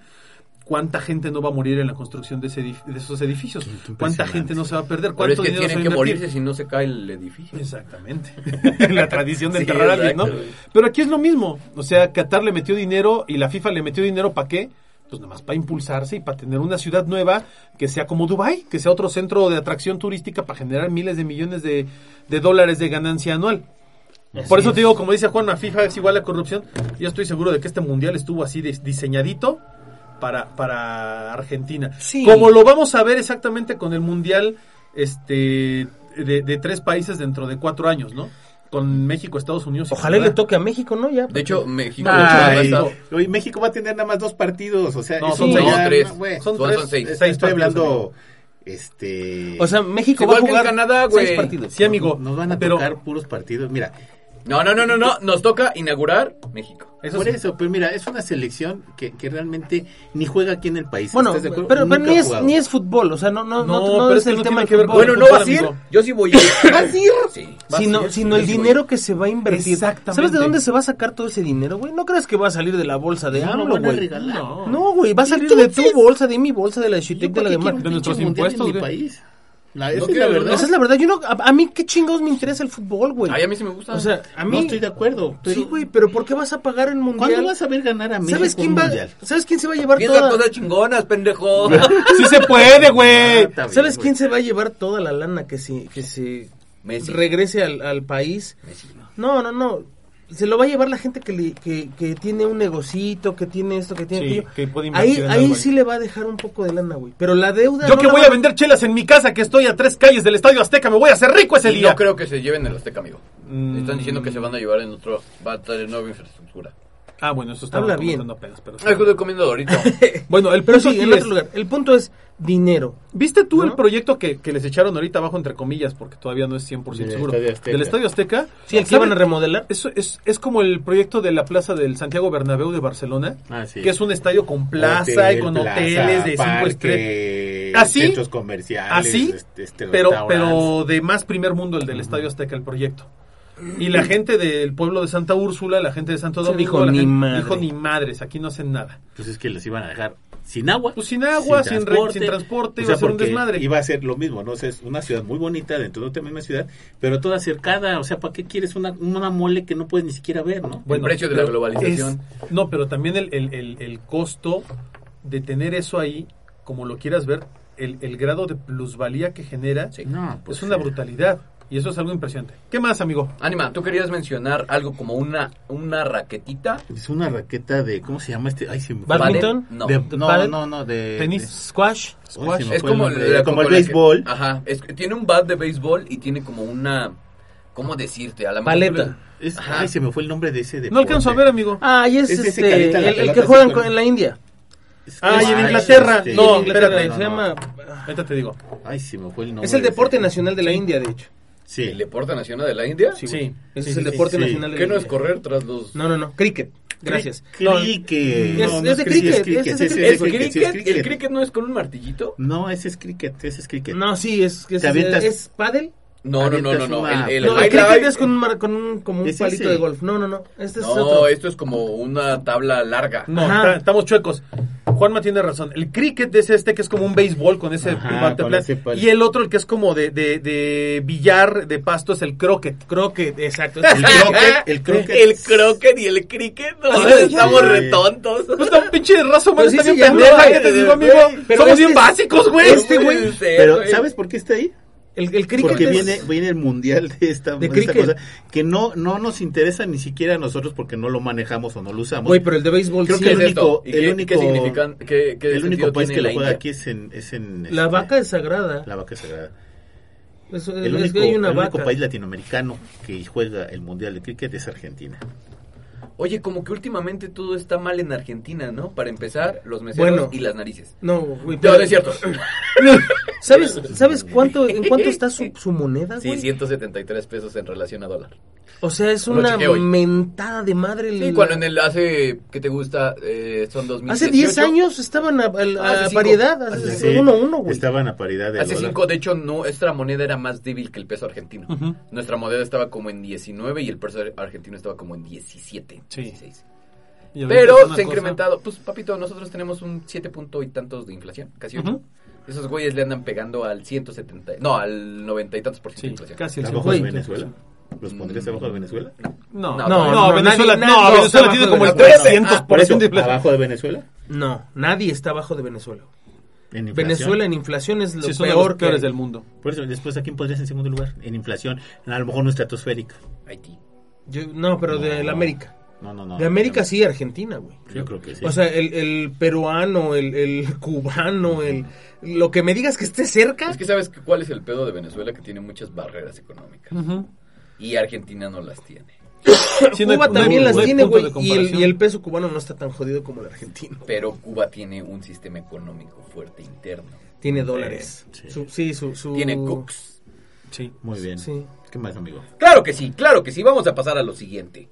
S4: ¿Cuánta gente no va a morir en la construcción de, ese de esos edificios? ¿Cuánta gente no se va a perder?
S5: Pero es
S4: ¿Cuánto
S5: que
S4: dinero
S5: tienen que morirse si no se cae el edificio.
S4: Exactamente. la tradición de
S5: Sí,
S4: enterrar a alguien, ¿no? Pero aquí es lo mismo. O sea, Qatar le metió dinero y la FIFA le metió dinero ¿para qué? Pues nada más para impulsarse y para tener una ciudad nueva que sea como Dubai, que sea otro centro de atracción turística para generar miles de millones de, de dólares de ganancia anual. Por eso te digo, como dice Juan, la FIFA es igual a corrupción. Yo estoy seguro de que este mundial estuvo así dis- diseñadito para, para Argentina.
S3: Sí.
S4: Como lo vamos a ver exactamente con el mundial este de, de tres países dentro de cuatro años, ¿no? Con México, Estados Unidos. y
S3: Ojalá le toque a México, ¿no? Ya.
S5: De hecho, México
S2: Ay, México va a tener nada más dos partidos, o sea,
S4: No, son
S2: ya
S4: seis.
S5: No, tres.
S4: Son
S5: Son-
S4: tres,
S5: son seis.
S4: seis
S2: estoy hablando, este...
S3: O sea, México
S5: Igual
S3: va a jugar
S5: Canadá, güey.
S3: seis partidos.
S4: Sí, amigo.
S2: nos van a
S4: pero
S2: tocar puros partidos, mira,
S5: No, no, no, no, no. Nos toca inaugurar México.
S4: eso
S2: por
S4: sí.
S2: eso, pero mira, es una selección que, que realmente ni juega aquí en el país.
S3: Bueno,
S2: ¿estás de acuerdo?
S3: pero, ni, es, ni es fútbol, o sea, no, no, no,
S4: No,
S3: no
S4: pero
S3: es el
S4: no
S3: tema
S4: que ver.
S5: Bueno, no
S4: fútbol,
S5: vas a ir. Yo sí voy a ir. ¿Vas a ir? Sí.
S3: sino, sino el dinero que se va a invertir.
S4: Exactamente.
S3: ¿Sabes de dónde se va a sacar todo ese dinero, güey? ¿No crees que va a salir de la bolsa de AMLO, güey?
S2: regalar.
S4: No.
S3: No, güey, va a salir de tu bolsa, de mi bolsa, de la de
S2: ¿Yo
S3: Shitek, de la de
S2: quiero
S3: Mar.
S2: un
S4: de nuestros impuestos,
S2: país? La, esa
S5: No
S2: es la verdad.
S3: Esa es la verdad. Yo no, a, a mí, ¿qué chingados me interesa el fútbol, güey?
S5: Ay, a mí sí me gusta.
S3: O sea, a mí...
S2: No estoy de acuerdo. Pero
S3: Sí, güey, pero ¿por qué vas a pagar el mundial?
S2: ¿Cuándo vas a ver ganar a México
S3: ¿Sabes quién va?
S2: mundial?
S3: ¿Sabes quién se va a llevar toda?
S5: cosas chingonas, pendejo.
S4: Sí se puede, güey.
S2: Ah,
S3: ¿Sabes
S2: güey.
S3: quién se va a llevar toda la lana que se que se
S5: Messi.
S3: regrese al, al país?
S5: Messi, no.
S3: No, no, no. Se lo va a llevar la gente que, le- que, que tiene un negocito, que tiene esto, que tiene
S4: Sí,
S3: aquello.
S4: que puede invertir
S3: ahí
S4: en
S3: ahí sí le va a dejar un poco de lana, güey. Pero la deuda.
S4: Yo
S3: no
S4: que voy
S3: va-
S4: a vender chelas en mi casa, que estoy a tres calles del Estadio Azteca, me voy a hacer rico ese
S5: Y
S4: día.
S5: no creo que se lleven el Azteca, amigo.
S4: Mm.
S5: Están diciendo que se van a llevar en otro. Va a tener nueva infraestructura.
S4: Ah, bueno, eso está
S3: Habla bien.
S4: Pedos, pero.
S5: Ay, estoy comiendo ahorita.
S4: Bueno, el
S3: Pero
S4: punto
S3: sí, en
S4: es-
S3: otro lugar. El punto es dinero.
S4: ¿Viste tú el proyecto que, que les echaron ahorita abajo, entre comillas, porque todavía no es 100%
S2: Del
S4: seguro?
S2: Estadio.
S4: Del Estadio Azteca.
S3: Sí, el que iban a remodelar.
S4: Eso es, es como el proyecto de la plaza del Santiago Bernabéu de Barcelona,
S2: Ah, sí.
S4: que es un estadio con plaza
S2: Hotel,
S4: y con
S2: plaza,
S4: hoteles de cinco
S2: parque,
S4: estrellas. Así,
S2: centros comerciales,
S4: Así,
S2: este, este,
S4: pero, pero de más primer mundo el del Estadio Azteca, el proyecto. Y la gente del pueblo de Santa Úrsula, la gente de Santo Domingo,
S3: dijo,
S4: la
S3: "Ni
S4: gente-
S3: madre".
S4: dijo ni madres, aquí no hacen nada.
S2: Pues es que les iban a dejar sin agua.
S4: Pues sin agua, sin re- sin transporte,
S2: O
S4: iba a ser un desmadre.
S2: Iba a ser lo mismo, ¿no? O sea, es una ciudad muy bonita dentro de otra misma ciudad, pero toda cercada. O sea, ¿para qué quieres una, una mole que no puedes ni siquiera ver, no?
S5: El precio de la globalización.
S4: es- no, pero también el, el, el, el costo de tener eso ahí, como lo quieras ver, el, el grado de plusvalía que genera
S5: Sí.
S2: No, pues
S4: es una
S2: sí.
S4: brutalidad. Y eso es algo impresionante. ¿Qué más, amigo?
S5: Anima, tú querías mencionar algo como una, una raquetita.
S7: Es una raqueta de, ¿cómo se llama este? Ay, se me fue.
S3: ¿Badminton?
S5: No.
S7: De- no,
S3: ¿Pádel?
S7: no, no, de...
S4: ¿Tenis?
S7: de-
S3: Squash.
S7: Ay, me
S5: Es
S7: fue
S5: como,
S7: el
S5: la-
S7: como el
S5: que-
S7: béisbol.
S5: Ajá, es, tiene un bat de béisbol y tiene como una... ¿Cómo decirte? A la
S3: Paleta.
S7: Es- ay, se me fue el nombre de ese deporte.
S4: No alcanzo a ver, amigo.
S3: Ah, y es, este, el, que juegan
S7: con-
S3: en la India.
S7: Es-
S4: Ah, y en Inglaterra.
S7: este-
S4: No, espérate.
S3: Se
S7: no,
S3: llama...
S4: Ahorita te digo.
S7: Ay, se me fue el nombre.
S3: Es el
S7: de
S3: deporte nacional de la India, de hecho.
S7: Sí.
S5: ¿El deporte nacional de la India?
S3: Sí,
S4: Sí.
S3: Ese
S4: sí,
S3: es el deporte
S7: sí.
S3: nacional de
S5: ¿Qué
S3: la
S5: no es
S3: India.
S5: correr tras los...
S3: No, no, no. Cricket. Gracias.
S7: Cricket.
S3: Es-
S7: No, no
S3: es de
S7: cricket, es
S3: es
S5: ¿Es
S7: es es.
S5: ¿El cricket no es con un martillito?
S7: No, ese es cricket, ese es cricket.
S3: No, sí, es... es,
S7: Te avientas-
S3: es pádel.
S5: No, no, no, no, no.
S7: una-
S5: El, el
S3: No, el cricket es con un, mar- con un, como un
S7: Es
S3: palito
S7: ese.
S3: de golf. No, no, no. Este es
S5: No,
S3: otro.
S5: esto es como una tabla larga.
S4: No,
S3: Ajá.
S4: estamos chuecos. Juanma tiene razón. El cricket es este que es como un béisbol con ese
S7: Ajá,
S4: bate
S7: con ese
S4: Y el otro, el que es como de, de, de billar de pasto, es el croquet.
S3: Croquet, exacto.
S7: El croquet, el croquet.
S5: El croquet y el cricket, no,
S4: Ay,
S5: estamos retontos.
S4: Pues está un pinche raza, man,
S3: sí
S4: está bien pendeja, Somos
S3: este-
S4: bien básicos, güey.
S3: este güey-
S7: Pero. ¿sabes por qué está ahí?
S3: El, el cricket
S7: Porque
S3: es-
S7: viene, viene el mundial de esta,
S3: De
S7: de esta
S3: cricket.
S7: cosa que no, no nos interesa ni siquiera a nosotros porque no lo manejamos o no lo usamos.
S3: Güey, pero el de béisbol
S7: Creo
S3: sí.
S7: que
S5: ¿Qué
S7: el
S5: es
S7: único- el
S5: qué,
S7: único-
S5: qué? ¿Qué, qué
S7: el único país que lo juega
S5: India?
S7: aquí es en, es en
S3: La
S7: este,
S3: vaca es sagrada.
S7: la vaca sagrada.
S3: Eso,
S7: El
S3: es
S7: único,
S3: que hay una
S7: el único
S3: vaca.
S7: país latinoamericano que juega el mundial de cricket es Argentina.
S5: Oye, como que últimamente todo está mal en Argentina, ¿no? Para empezar, los meseros
S3: Bueno.
S5: y las narices.
S3: No, güey.
S5: No,
S3: pero-
S5: no es cierto.
S3: ¿Sabes, ¿Sabes cuánto, en cuánto está su, su moneda,
S5: Sí,
S3: güey?
S5: 173 pesos en relación a dólar.
S3: O sea, es una mentada de madre.
S5: Sí,
S3: el-
S5: cuando en el hace, ¿qué te gusta? Eh, son 2018.
S3: Hace 10 años estaban a, a- a
S5: Hace cinco.
S3: paridad,
S5: Hace
S3: hace
S5: cinco.
S3: uno a uno, güey.
S7: Estaban a paridad de
S5: Hace
S7: dólar.
S5: 5, de hecho, no, nuestra moneda era más débil que el peso argentino.
S4: Ujú.
S5: Nuestra moneda estaba como en 19 y el peso argentino estaba como en 17,
S4: Sí.
S5: 16.
S4: Y ahorita
S5: Pero se ha
S4: cosa-
S5: incrementado. Pues, papito, nosotros tenemos un 7 punto y tantos de inflación, casi
S4: Ujú.
S5: 8. Esos güeyes le andan pegando al 170, no, al 90 y tantos por ciento
S4: Sí,
S5: de inflación.
S4: casi el
S7: ¿Abajo de
S4: 50.
S7: Venezuela? ¿Los pondrías abajo de Venezuela?
S4: No,
S5: No,
S4: no,
S5: no,
S4: Venezuela,
S3: nadie-
S4: no, Venezuela
S3: está
S4: tiene
S3: abajo
S4: como
S3: de
S4: el
S5: Venezuela.
S4: 300%
S7: Por eso,
S4: de inflación.
S7: ¿abajo de Venezuela?
S3: No, nadie está abajo de Venezuela.
S7: En inflación.
S3: Venezuela en inflación es lo
S4: Sí, son
S3: peor
S4: los peores
S3: que hay.
S4: del mundo.
S7: Por eso, después, ¿a quién pondrías en segundo lugar? En inflación, a lo mejor no estratosférica.
S5: Haití.
S3: Yo- no, pero de
S7: No.
S3: la América.
S7: No, no, no.
S3: De América
S7: no.
S3: sí, Argentina, güey.
S7: Yo creo que sí.
S3: O sea, el, el peruano, el, el cubano, el lo que me digas que esté cerca.
S5: Es que sabes que cuál es el pedo de Venezuela que tiene muchas barreras económicas. Y Argentina no las tiene.
S4: Sí,
S3: Cuba
S4: no
S3: también
S4: no
S3: las tiene, güey. Y el,
S4: comparación.
S3: y el peso cubano no está tan jodido como el argentino.
S5: Pero Cuba tiene un sistema económico fuerte interno.
S3: Tiene dólares.
S7: Sí.
S3: Su- sí, su, su-
S5: Tiene cooks.
S4: Sí.
S7: Muy bien.
S3: Sí.
S7: ¿Qué más, amigo?
S5: Claro que sí, claro que sí. Vamos a pasar a lo siguiente.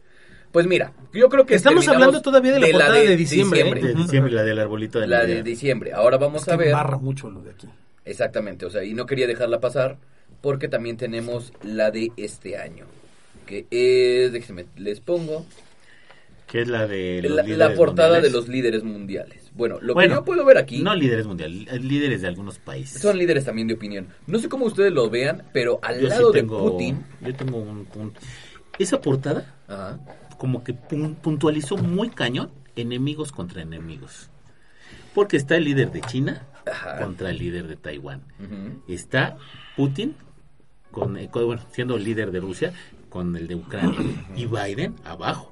S5: Pues mira, yo creo que
S3: Estamos hablando todavía de la portada de diciembre, ¿eh?
S7: De diciembre, la del arbolito de
S5: La
S7: Navidad.
S5: de diciembre. Ahora vamos
S4: Es
S5: a ver.
S4: barra mucho lo de aquí.
S5: Exactamente, o sea, y no quería dejarla pasar porque también tenemos la de este año. Que es, déjenme, les pongo
S7: Que es la de los
S5: la, la portada
S7: mundiales.
S5: de los líderes mundiales. Bueno, lo
S7: Bueno,
S5: que yo puedo ver aquí
S7: No líderes mundiales, eh, líderes de algunos países.
S5: son líderes también de opinión. No sé cómo ustedes lo vean, pero al
S7: Yo sí
S5: lado
S7: tengo,
S5: de Putin,
S7: Yo tengo un punto. Esa portada,
S5: ajá,
S7: como que pun- puntualizó muy cañón enemigos contra enemigos. Porque está el líder de China
S5: Ajá.
S7: contra el líder de Taiwán. Está Putin, con, eh, con- bueno, siendo el líder de Rusia, con el de Ucrania. y Biden abajo.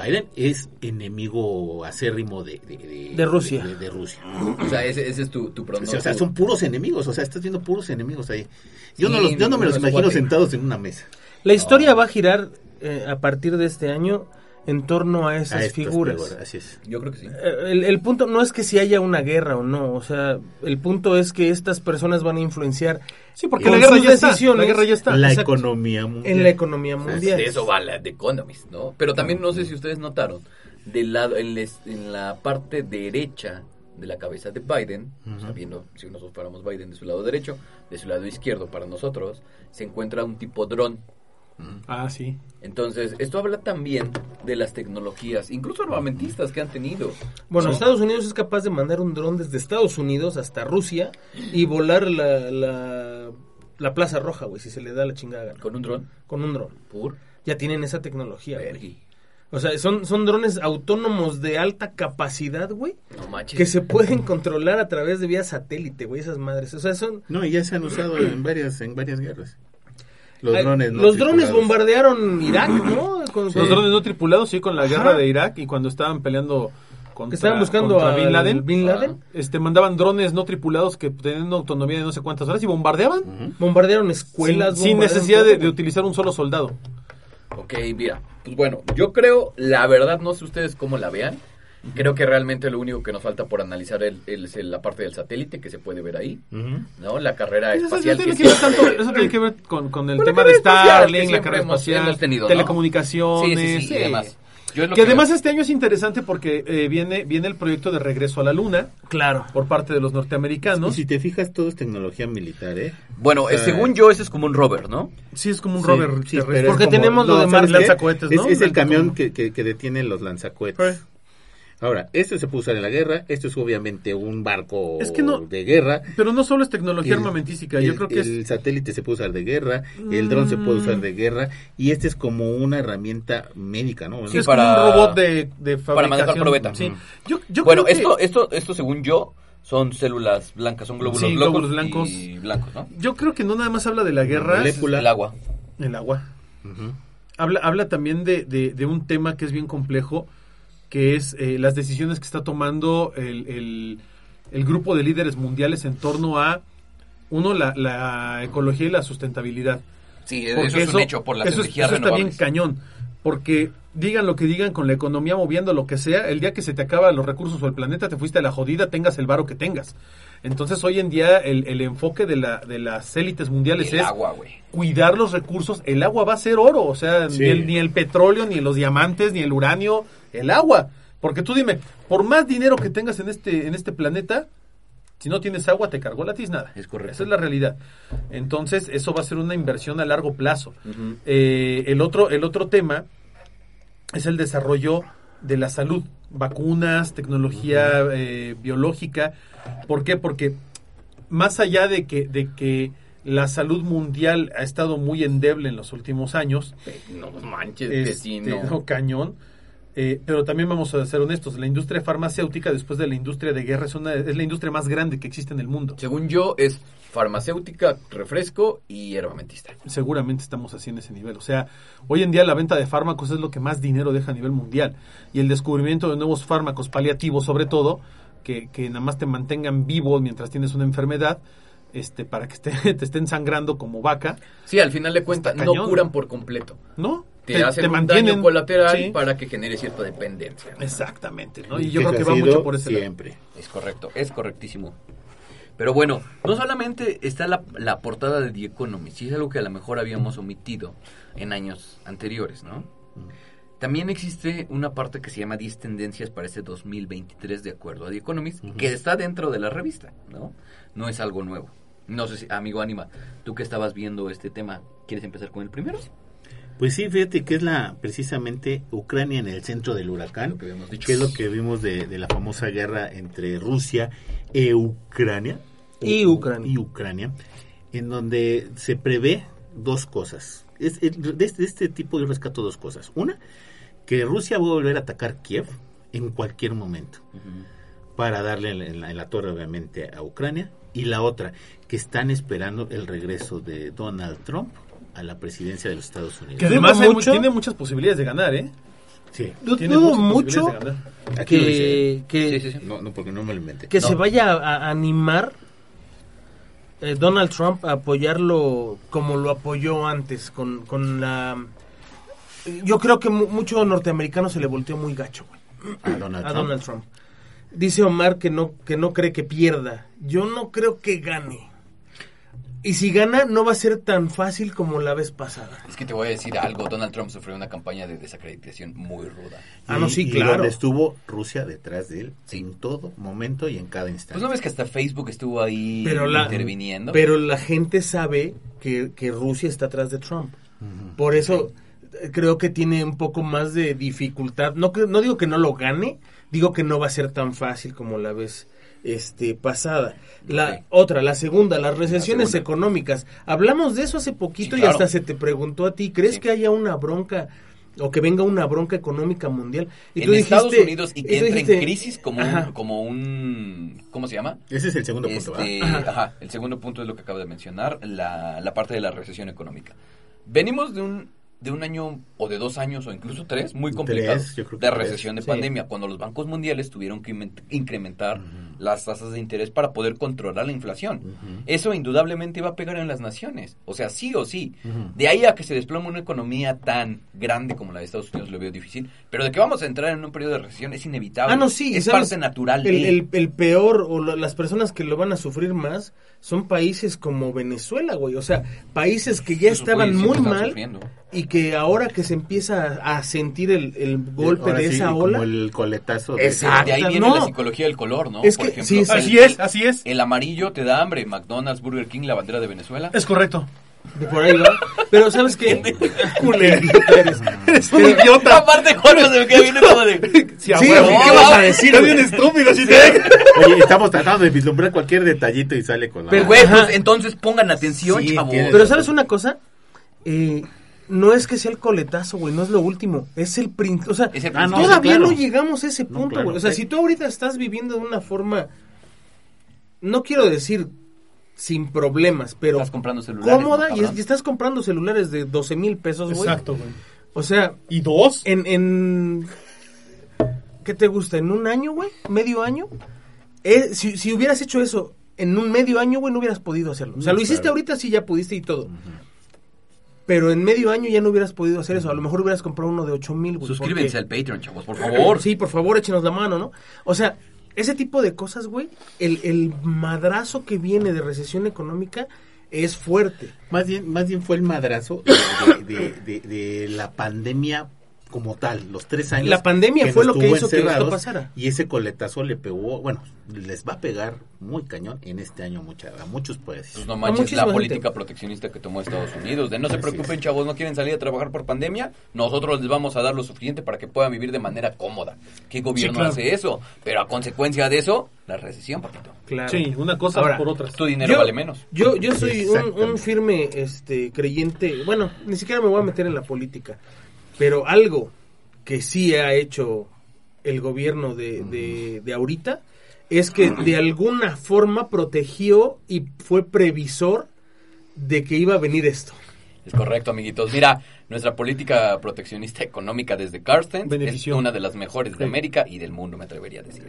S7: Biden es enemigo acérrimo de, de, de-
S3: De Rusia.
S7: de- de Rusia.
S5: o sea, ese, ese es tu, tu
S7: O
S5: pronóstico.
S7: sea, son puros enemigos. O sea, estás viendo puros enemigos ahí. Yo,
S5: Sí,
S7: no, los, yo no me los imagino sentados en una mesa.
S3: La historia va a girar eh, a partir de este año en torno a esas
S7: A estas
S3: figuras.
S7: figuras, Así es.
S5: Yo creo que sí.
S3: Eh, El, el punto no es que si haya una guerra o no, o sea, el punto es que estas personas van a influenciar
S4: Sí, porque la guerra ya está. La guerra ya está.
S7: La
S3: exacto.
S7: economía mundial.
S3: en la economía mundial.
S5: De eso va la The Economist, ¿no? Pero también no sé si ustedes notaron, del lado, en, les- en la parte derecha de la cabeza de Biden, sabiendo si nosotros fuéramos Biden de su lado derecho, de su lado izquierdo para nosotros, se encuentra un tipo dron.
S4: Ah, sí.
S5: Entonces, esto habla también de las tecnologías, incluso armamentistas que han tenido.
S3: Bueno,
S5: ¿no?
S3: Estados Unidos es capaz de mandar un dron desde Estados Unidos hasta Rusia y volar la, la, la Plaza Roja, güey, si se le da la chingada gana.
S5: Con un dron,
S3: Con un dron.
S5: pur,
S3: Ya tienen esa tecnología, güey. O sea, son, son drones autónomos de alta capacidad, güey,
S5: No manches.
S3: que se pueden controlar a través de vía satélite, güey, esas madres. O sea, son...
S7: No, y ya se han usado en varias, en varias guerras. Los drones, no
S3: los drones
S7: tripulados.
S3: bombardearon Irak, ¿no? Con-
S4: Los drones no tripulados, sí, con la
S3: Ajá.
S4: guerra de Irak y cuando estaban peleando contra,
S3: que estaban buscando
S4: contra
S3: a
S4: Bin Laden.
S3: Bin Laden.
S4: Este, mandaban drones no tripulados que tenían autonomía de no sé cuántas horas y bombardeaban
S3: Bombardearon escuelas.
S4: sin, necesidad de, de utilizar un solo soldado.
S5: Ok, mira, pues bueno, yo creo, la verdad, no sé ustedes cómo la vean. Creo que realmente lo único que nos falta por analizar el- el- es la parte del satélite que se puede ver ahí, ¿no? La carrera
S4: Eso,
S5: espacial
S4: tiene
S5: que
S4: que ver
S5: siempre-
S4: tanto- eso tiene que ver con, con el tema de Starlink, la carrera
S5: hemos-
S4: espacial,
S5: hemos tenido, ¿no?
S4: telecomunicaciones.
S5: Sí, sí, sí, y demás. Yo es lo
S4: Que
S5: que
S4: además
S5: veo.
S4: este año es interesante porque eh, viene, viene el proyecto de regreso a la Luna
S3: Claro.
S4: por parte de los
S7: Y
S4: norteamericanos.
S7: si te fijas, todo es tecnología militar, ¿eh?
S5: Bueno, eh, según yo, ese es como un rover, ¿no?
S4: Sí, es como un
S7: Sí,
S4: rover
S7: sí,
S4: terrestre.
S7: pero es
S3: Porque
S7: como-
S3: tenemos lo de
S7: ¿sabes
S3: Mar-
S7: qué?
S4: lanzacohetes, ¿no?
S7: Es, es el camión que, que, que detiene los lanzacohetes. Ahora, esto se puede usar en la guerra, esto es obviamente un barco
S4: Es que no-
S7: de guerra.
S4: Pero no solo es tecnología
S7: El-
S4: armamentística, yo
S7: el-
S4: creo que
S7: el
S4: es...
S7: satélite se puede usar de guerra, el dron se puede usar de guerra y este es como una herramienta médica, ¿no?
S4: es
S5: para-
S4: como un robot de, de
S5: para manejar
S4: fabricación.
S5: probeta.
S4: Sí.
S5: Ujú.
S4: Yo, yo
S5: bueno,
S4: creo que-
S5: esto, esto, esto según yo, son células blancas, son glóbulos
S4: Sí,
S5: blancos
S4: glóbulos blancos.
S5: y blancos, ¿no?
S4: Yo creo que no nada más habla de la guerra,
S7: molécula.
S5: El agua.
S4: el agua.
S7: Ujú.
S4: Habla, habla también de, de- de un tema que es bien complejo, que es eh, las decisiones que está tomando el, el- el grupo de líderes mundiales en torno a, uno, la, la ecología y la sustentabilidad.
S5: Sí,
S4: Porque
S5: eso es un hecho por las
S4: eso es-
S5: energías
S4: eso está bien cañón. Porque digan lo que digan con la economía moviendo lo que sea, el día que se te acaban los recursos o el planeta te fuiste a la jodida, tengas el varo que tengas. Entonces hoy en día el, el enfoque de, la, de las élites mundiales
S5: El
S4: es
S5: agua,
S4: cuidar los recursos. El agua va a ser oro, o sea,
S7: Sí.
S4: ni, el, ni el petróleo, ni los diamantes, ni el uranio, el agua. Porque tú dime, por más dinero que tengas en este, en este planeta, si no tienes agua, te cargó la tiznada.
S5: Es correcto.
S4: Esa es la realidad. Entonces, eso va a ser una inversión a largo plazo. Eh, el, otro, el otro tema es el desarrollo de la salud. Vacunas, tecnología eh, biológica. ¿Por qué? Porque más allá de que, de que la salud mundial ha estado muy endeble en los últimos años,
S5: No manches,
S4: este,
S5: vecino.
S4: no, cañón. Eh, pero también vamos a ser honestos, la industria farmacéutica después de la industria de guerra es, una, es la industria más grande que existe en el mundo.
S5: Según yo, es farmacéutica, refresco y herbamentista.
S4: Seguramente estamos así en ese nivel. O sea, hoy en día la venta de fármacos es lo que más dinero deja a nivel mundial. Y el descubrimiento de nuevos fármacos paliativos, sobre todo, que, que nada más te mantengan vivo mientras tienes una enfermedad, este, para que esté- te estén sangrando como vaca,
S5: Sí, al final de cuentas, no curan por completo.
S4: ¿no?
S5: Te, hacen un daño colateral
S4: sí.
S5: para que genere cierta dependencia. ¿no?
S4: Exactamente, ¿no? Y yo creo que va mucho por ese lado.
S7: siempre.
S5: Es correcto, es correctísimo. Pero bueno, no solamente está la, la portada de The Economist, y es algo que a lo mejor habíamos omitido en años anteriores, ¿no? También existe una parte que se llama 10 tendencias para este 2023 de acuerdo a The Economist, que está dentro de la revista, ¿no? No es algo nuevo. No sé si, amigo Anima, tú que estabas viendo este tema, ¿quieres empezar con el primero?
S7: Pues sí, fíjate que es la precisamente Ucrania en el centro del huracán,
S5: Lo que habíamos dicho.
S7: que es lo que vimos de, de la famosa guerra entre Rusia e Ucrania.
S3: Y Ucrania.
S7: Y Ucrania, en donde se prevé dos cosas. Es, es- de, este, de este tipo yo rescato dos cosas. Una, que Rusia va a volver a atacar Kiev en cualquier momento para darle en la, en la- en la torre obviamente a Ucrania. Y la otra, que están esperando el regreso de Donald Trump a la presidencia de los Estados Unidos.
S4: Que además
S3: mucho-
S4: tiene muchas posibilidades de ganar, ¿eh?
S7: Sí.
S4: Tiene
S3: dudo
S4: muchas
S3: mucho que, que,
S5: Sí, sí, sí.
S7: No, no, porque no me lo inventé.
S3: que
S5: No.
S3: se vaya a, a animar eh, Donald Trump a apoyarlo como lo apoyó antes, con, con la... Yo creo que mu- mucho norteamericano se le volteó muy gacho güey,
S7: A Donald
S3: a
S7: Trump.
S3: Donald Trump. Dice Omar que no, que no cree que pierda. Yo no creo que gane. Y si gana, no va a ser tan fácil como la vez pasada.
S5: Es que te voy a decir algo, Donald Trump sufrió una campaña de desacreditación muy ruda.
S3: Ah, no, sí,
S7: y
S3: claro.
S7: donde estuvo Rusia detrás de él
S5: Sí.
S7: en todo momento y en cada instante.
S5: Pues no ves que hasta Facebook estuvo ahí
S3: Pero la,
S5: interviniendo.
S3: pero la gente sabe que, que Rusia está atrás de Trump. Por eso eh, creo que tiene un poco más de dificultad. No, no digo que no lo gane, digo que no va a ser tan fácil como la vez este, pasada. La otra, la segunda, las recesiones
S5: segunda.
S3: económicas. Hablamos de eso hace poquito
S5: Sí,
S3: y hasta se te preguntó a ti, ¿crees
S5: Sí.
S3: que haya una bronca o que venga una bronca económica mundial? Y
S5: en
S3: tú
S5: Estados
S3: dijiste-
S5: Unidos y que entre
S3: dijiste-
S5: en crisis como un, como un... ¿Cómo se llama?
S7: Ese es el segundo punto,
S5: Este, ajá. el segundo punto es lo que acabo de mencionar, la, la parte de la recesión económica. venimos de un de un año o de dos años o incluso tres muy complicados
S7: Tres, yo creo que
S5: de
S7: tres.
S5: recesión de
S3: Sí.
S5: pandemia cuando los bancos mundiales tuvieron que incrementar las tasas de interés para poder controlar la inflación eso indudablemente va a pegar en las naciones o sea sí o sí de ahí a que se desplome una economía tan grande como la de Estados Unidos lo veo difícil pero de que vamos a entrar en un periodo de recesión es inevitable
S3: Ah, no, sí.
S5: es
S3: ¿sabes?
S5: parte natural
S3: El,
S5: de-
S3: el- el peor, o la- las personas que lo van a sufrir más, son países como Venezuela, güey. O sea, países que ya
S5: Esos
S3: estaban muy mal
S5: sufriendo.
S3: Y que ahora que se empieza a sentir el, el golpe
S7: Ahora
S3: de
S7: sí,
S3: esa
S7: como
S3: ola.
S7: el coletazo. de-
S3: Exacto.
S5: de ahí viene
S3: no.
S5: la psicología del color no
S3: Es
S5: por
S3: que-
S5: ejemplo
S3: sí, sí.
S5: el-
S4: Así es, así es.
S5: el amarillo te da hambre McDonald's Burger King la bandera de Venezuela
S4: Es correcto.
S3: De por ahí va. Pero ¿sabes qué?
S4: Eres un idiota.
S5: aparte Jorge se me queda viendo como de
S4: Sí,
S3: Sí. ¿qué vas a decir,
S4: Estás bien estúpido, sí,
S7: Oye, estamos tratando de vislumbrar cualquier detallito y sale con la...
S5: Pero, güey, pues, entonces pongan atención,
S7: Sí,
S5: chavos.
S3: Pero ¿sabes una cosa? Eh, no es que sea el coletazo, güey, no es lo último, es el prin- o sea,
S5: Es el
S7: Ah, no,
S5: principio.
S3: todavía
S7: claro.
S3: no llegamos a ese
S7: No,
S3: punto,
S7: claro.
S3: güey. O sea, si tú ahorita estás viviendo de una forma no quiero decir sin problemas, pero
S5: Estás comprando celulares,
S3: cómoda
S5: ¿no,
S3: y, es-
S5: cabrón?
S3: y estás comprando celulares de 12 mil pesos, güey.
S4: Exacto, güey.
S3: O sea,
S4: ¿Y dos?
S3: en, en ¿qué te gusta? ¿En un año, güey? ¿Medio año? Eh, si, si hubieras hecho eso en un medio año, güey, no hubieras podido hacerlo. O sea, lo hiciste
S7: claro.
S3: ahorita, sí, ya pudiste y todo. Pero en medio año ya no hubieras podido hacer eso. A lo mejor hubieras comprado uno de 8 mil, güey.
S5: Suscríbanse
S3: porque-
S5: al Patreon, chavos, por favor.
S3: Sí, por favor, échenos la mano, ¿no? O sea, ese tipo de cosas, güey, el, el madrazo que viene de recesión económica es fuerte.
S7: Más bien, más bien fue el madrazo de, de- de- de la pandemia como tal, los tres años.
S3: La pandemia fue lo que hizo que esto pasara.
S7: Y ese coletazo le pegó, bueno, les va a pegar muy cañón en este año mucha, a muchos pues.
S5: Pues no manches la política
S3: gente.
S5: proteccionista que tomó Estados Unidos. De no se
S7: Así
S5: preocupen,
S7: es.
S5: chavos, no quieren salir a trabajar por pandemia. Nosotros les vamos a dar lo suficiente para que puedan vivir de manera cómoda. ¿Qué gobierno
S4: claro.
S5: hace eso? Pero a consecuencia de eso, la recesión, papito.
S3: Claro.
S4: Sí, una cosa
S3: Ahora,
S4: por otra.
S5: Tu dinero
S3: Yo-
S5: vale menos.
S3: Yo, yo soy un, un firme este, creyente, bueno, ni siquiera me voy a meter en la política, pero algo que sí ha hecho el gobierno de, de, de ahorita es que de alguna forma protegió y fue previsor de que iba a venir esto.
S5: Es correcto, amiguitos. Mira, nuestra política proteccionista económica desde Carsten es
S4: Benefició.
S5: una de las mejores de América y del mundo, me atrevería a decir.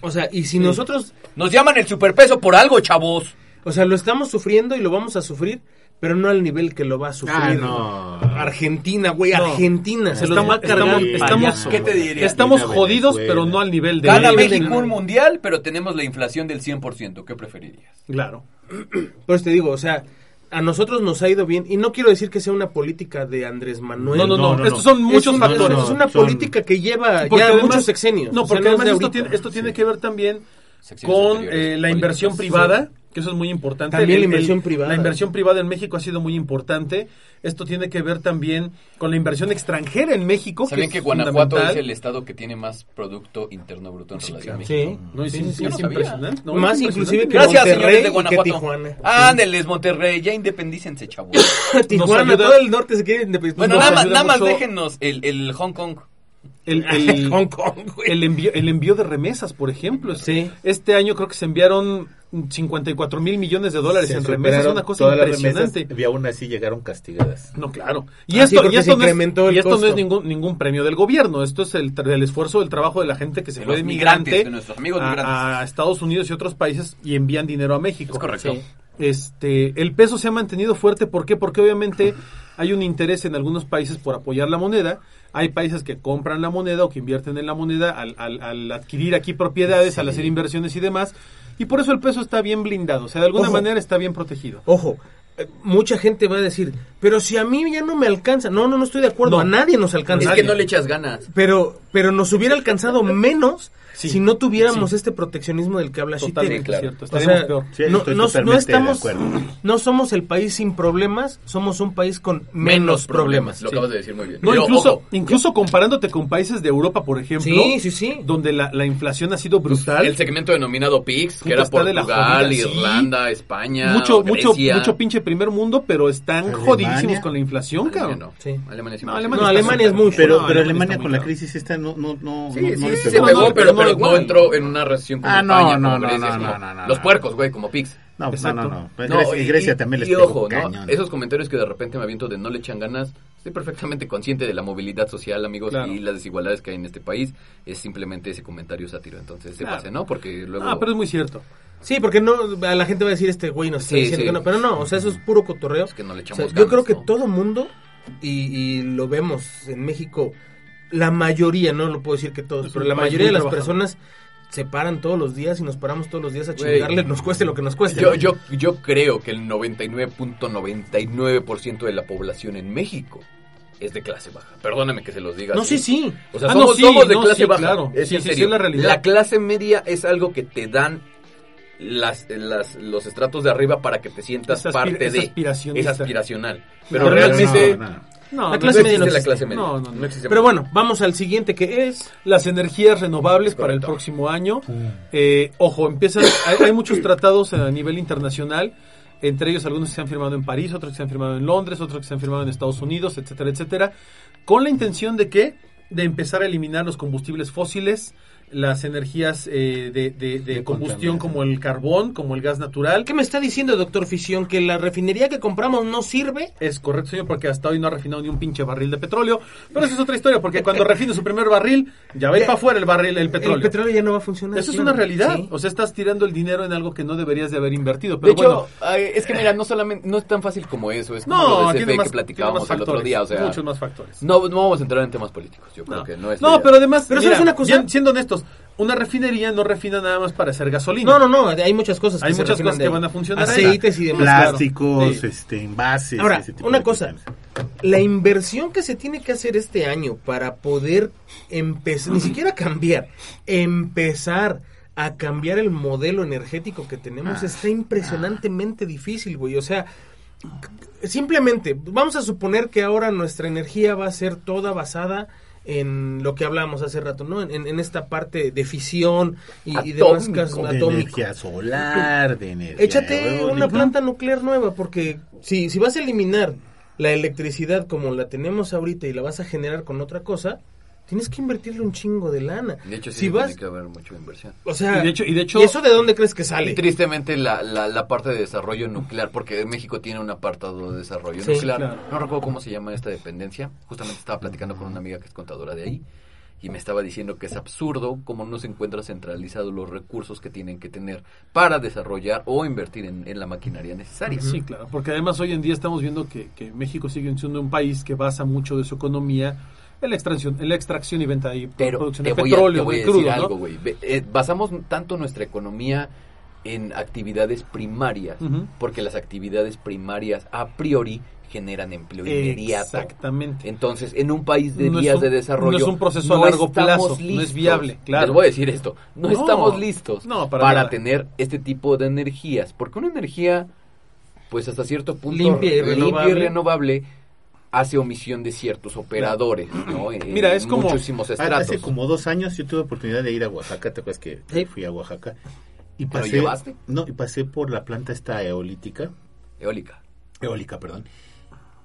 S3: O sea, y si nosotros,
S5: Nos llaman el superpeso por algo, chavos.
S3: o sea, lo estamos sufriendo y lo vamos a sufrir, pero no al nivel que lo va a sufrir
S7: Ah, no.
S3: Argentina, güey,
S4: No.
S3: Argentina, se los
S4: Estamos-
S3: va a cargar
S4: estamos-
S3: el
S4: estamos-
S3: payaso,
S5: ¿Qué te diría?
S4: Estamos jodidos,
S7: Venezuela.
S4: pero no al nivel de...
S5: Gana México un mundial, pero tenemos la inflación del 100%. ¿Qué preferirías?
S4: Claro.
S3: Pues te digo, o sea, a nosotros nos ha ido bien, y no quiero decir que sea una política de Andrés Manuel.
S4: No, no, no,
S7: No, no,
S4: Estos son muchos
S3: es
S4: factores.
S3: Es una
S7: Son-
S3: política que lleva
S4: Porque
S3: ya
S4: además-
S3: muchos sexenios.
S4: No,
S3: o sea,
S4: porque además
S3: de
S4: esto tiene, esto tiene que ver también con eh, la inversión privada, que eso es muy importante.
S3: También la
S4: El- el-
S3: inversión privada.
S4: La inversión privada en México ha sido muy importante. Esto tiene que ver también con la inversión extranjera en México.
S5: ¿Sabían
S4: es
S5: que Guanajuato
S4: fundamental.
S5: es el estado que tiene más Producto Interno Bruto en relación a México?
S3: Sí,
S4: No, es,
S3: sí, sí, sí.
S4: Es impresionante. No,
S3: Más
S4: es
S3: inclusive
S4: impresionante.
S3: que
S5: Gracias,
S3: Monterrey
S5: señores de
S3: que
S5: Guanajuato.
S3: Tijuana.
S5: Ándeles, Monterrey, ya independícense, chavos.
S3: Tijuana, todo el norte se quiere independizar.
S5: Bueno, nada nada más déjennos el, el Hong Kong.
S4: El, el-
S3: Hong Kong, güey.
S4: el envío, el envío de remesas, por ejemplo.
S3: Sí.
S4: Este año creo que se enviaron 54 mil millones de dólares
S7: Se
S4: en remesas. Una cosa
S7: todas las
S4: impresionante.
S7: remesas y aún así llegaron castigadas.
S4: No, claro. Y
S3: Ah,
S4: esto, y esto, no, es,
S3: incrementó el
S4: y esto no es
S3: costo.
S4: ningún, ningún premio del gobierno. Esto es el, el esfuerzo del trabajo de la gente que se
S5: De
S4: fue
S5: los
S4: de migrante
S5: de nuestros amigos
S4: a, Estados Unidos y otros países y envían dinero a México.
S5: Es correcto.
S3: Sí.
S4: Este, el peso se ha mantenido fuerte, ¿por qué? Porque obviamente hay un interés en algunos países por apoyar la moneda, hay países que compran la moneda o que invierten en la moneda al, al- al adquirir aquí propiedades, al hacer inversiones y demás, y por eso el peso está bien blindado, o sea, de alguna
S3: Ojo.
S4: manera está bien protegido.
S3: Ojo, eh, mucha gente va a decir, pero si a mí ya no me alcanza. No, no, no estoy de acuerdo.
S4: No.
S3: A nadie nos alcanza.
S5: Es que no le echas ganas.
S3: Pero, pero nos hubiera alcanzado menos
S4: Sí.
S3: si no tuviéramos
S4: Sí.
S3: este proteccionismo del que habla
S4: Totalmente
S5: claro.
S4: cierto,
S3: O
S4: estaríamos
S3: sea,
S4: peor.
S7: Sí,
S3: no,
S7: de
S3: estamos, no somos el país sin problemas, somos un país con menos, problemas.
S5: Lo acabas de decir muy bien.
S4: No,
S5: Pero,
S4: incluso,
S5: ojo,
S4: incluso comparándote con países de Europa, por ejemplo,
S3: Sí, sí, sí.
S4: donde la, la inflación ha sido brutal.
S5: el segmento denominado PIX, que era
S4: de
S5: Portugal,
S4: sí.
S5: Irlanda, España,
S4: mucho, mucho,
S5: Grecia.
S4: mucho pinche primer mundo, pero están
S7: Alemania.
S4: jodidísimos con la inflación,
S5: Alemania
S4: cabrón.
S5: no.
S3: Sí.
S5: Alemania sí
S4: No,
S5: me
S4: Alemania
S3: Alemania es muy
S7: Pero,
S4: No,
S7: pero
S4: Alemania
S7: con la crisis esta no, no, no,
S5: Sí,
S7: no-
S5: sí,
S7: no le
S5: se
S7: pegó.
S5: pegó,
S4: No,
S5: pero,
S4: pero no
S5: no entró en una recesión como
S7: Ah, no,
S5: España,
S7: no,
S5: como
S7: no,
S5: Grecia,
S7: no,
S5: como
S7: no, no,
S5: los
S7: no.
S5: puercos, güey, como Pix.
S7: No, no,
S4: Exacto.
S7: no, no. Pues
S5: No,
S7: Grecia,
S5: y-
S7: Grecia
S5: y-
S7: también les
S5: ojo, ¿no? Esos comentarios que de repente me aviento de no le echan ganas, estoy perfectamente consciente de la movilidad social, amigos,
S4: Claro.
S5: y las desigualdades que hay en este país. Es simplemente ese comentario sátiro. Entonces, se
S4: Claro.
S5: pase, ¿no? Porque luego.
S4: Ah, pero es muy cierto.
S3: Sí, porque no, a la gente va a decir este güey nos está
S5: Sí,
S3: diciendo
S5: sí.
S3: que no, pero no, o sea, eso es puro cotorreo.
S5: Es que no le
S3: O sea,
S5: echamos
S3: yo creo que
S5: ¿no?
S3: todo mundo, y, y lo vemos en México, la mayoría, no lo puedo decir que todos,
S4: Es
S3: pero la mayoría de las
S4: trabajador.
S3: personas se paran todos los días y nos paramos todos los días a chingarle, nos cueste lo que nos cueste.
S5: Yo,
S3: ¿no?
S5: yo, yo creo que el 99.99% de la población en México es de clase baja. Perdóname que se los diga.
S3: No,
S5: así.
S3: sí, sí.
S5: O sea,
S4: Ah,
S5: somos,
S4: no, sí,
S5: somos de
S4: no,
S5: clase
S4: sí,
S5: baja.
S4: claro.
S5: Es
S4: Sí,
S5: en serio.
S4: la realidad.
S5: clase media es algo que te dan las, las, los estratos de arriba para que te sientas parte
S4: es
S5: de. Es aspiracional. Pero
S3: pero
S5: realmente
S7: No, no.
S4: No,
S3: La
S4: no,
S3: clase
S5: no
S3: media no
S5: existe la clase media.
S4: No, no, no.
S5: existe.
S3: Pero bueno, vamos al siguiente que es...
S4: las energías renovables
S5: Es
S4: para el próximo año. Eh, ojo, empiezan, hay, hay muchos tratados a nivel internacional, entre ellos algunos que se han firmado en París, otros que se han firmado en Londres, otros que se han firmado en Estados Unidos, etcétera, etcétera, con la intención de que de empezar a eliminar los combustibles fósiles, las energías eh, de, de- de
S7: De
S4: combustión como el carbón, como el gas natural.
S3: ¿Qué me está diciendo, doctor Fisión? ¿Que la refinería que compramos no sirve?
S4: Es correcto, señor, porque hasta hoy no ha refinado ni un pinche barril de petróleo. Pero esa es otra historia, porque cuando refine su primer barril, ya va a ir
S3: Ya-
S4: para afuera el barril, el petróleo.
S3: El petróleo ya no va a funcionar.
S4: Eso es una realidad.
S3: Sí.
S4: O sea, estás tirando el dinero en algo que no deberías de haber invertido. Pero
S5: de hecho,
S4: bueno,
S5: ay, es que mira, no solamente, no es tan fácil como eso, es como
S4: no,
S5: lo de CFE
S4: más,
S5: que
S4: tiene
S5: platicábamos el otro día, o sea,
S4: muchos más factores.
S5: no, no vamos a entrar en temas políticos, yo creo
S4: No,
S5: que no es
S4: No, pero además,
S3: Pero
S4: mira,
S3: ¿sabes una cosa?
S4: siendo honestos, una refinería no refina nada más para hacer gasolina.
S3: No, no, no, hay muchas cosas que
S4: Hay
S3: se
S4: muchas cosas que van a funcionar ahí.
S3: Aceites y demás.
S7: Plásticos,
S4: Sí.
S7: este, envases.
S3: Ahora,
S7: ese tipo
S3: una
S7: de
S3: cosa, la inversión que se tiene que hacer este año para poder empezar, ni siquiera cambiar, empezar a cambiar el modelo energético que tenemos está impresionantemente difícil, güey. O sea, simplemente, vamos a suponer que ahora nuestra energía va a ser toda basada en lo que hablábamos hace rato, ¿no? En, en esta parte de fisión y, y demás casos
S7: de energía solar, de energía.
S3: Échate
S7: eólica.
S3: una planta nuclear nueva, porque si, si vas a eliminar la electricidad como la tenemos ahorita y la vas a generar con otra cosa, tienes que invertirle un chingo de lana.
S5: De hecho, sí
S3: si vas,
S5: tiene que haber mucha inversión.
S3: o sea,
S4: Y de hecho- y de hecho-
S3: eso de dónde crees que
S5: Y
S3: sale?
S5: tristemente la, la, la parte de desarrollo nuclear, porque México tiene un apartado de desarrollo
S3: Sí,
S5: nuclear.
S4: claro.
S5: No recuerdo cómo se llama esta dependencia. Justamente estaba platicando con una amiga que es contadora de ahí. Y me estaba diciendo que es absurdo cómo no se encuentra centralizados los recursos que tienen que tener para desarrollar o invertir en, en la maquinaria necesaria.
S4: Sí, claro, porque además hoy en día estamos viendo que, que México sigue siendo un país que basa mucho de su economía la extracción, la extracción y venta y
S5: Pero
S4: producción de
S5: voy, a,
S4: petróleo,
S5: te voy a
S4: de
S5: decir
S4: crudo, ¿no?
S5: algo, güey. Eh, basamos tanto nuestra economía en actividades primarias, porque las actividades primarias a priori generan empleo inmediato.
S4: Exactamente.
S5: Entonces, en un país de
S4: No
S5: vías
S4: un-
S5: de desarrollo,
S4: no es un proceso a largo plazo, no es viable, claro.
S5: Les voy a decir esto, no,
S4: No,
S5: estamos listos
S4: para
S5: tener este tipo de energías, porque una energía, pues hasta cierto punto
S3: Limpia y renovable.
S5: renovable, hace omisión de ciertos operadores, ¿no? En
S4: Mira, es como-
S5: muchísimos estratos.
S7: Hace como dos años yo tuve oportunidad de ir a Oaxaca, ¿te acuerdas que
S3: Sí.
S7: fui a Oaxaca? Y
S5: ¿Pero
S7: pasé,
S5: llevaste?
S7: No, y pasé por la planta esta eolítica,
S5: Eólica.
S7: eólica, perdón.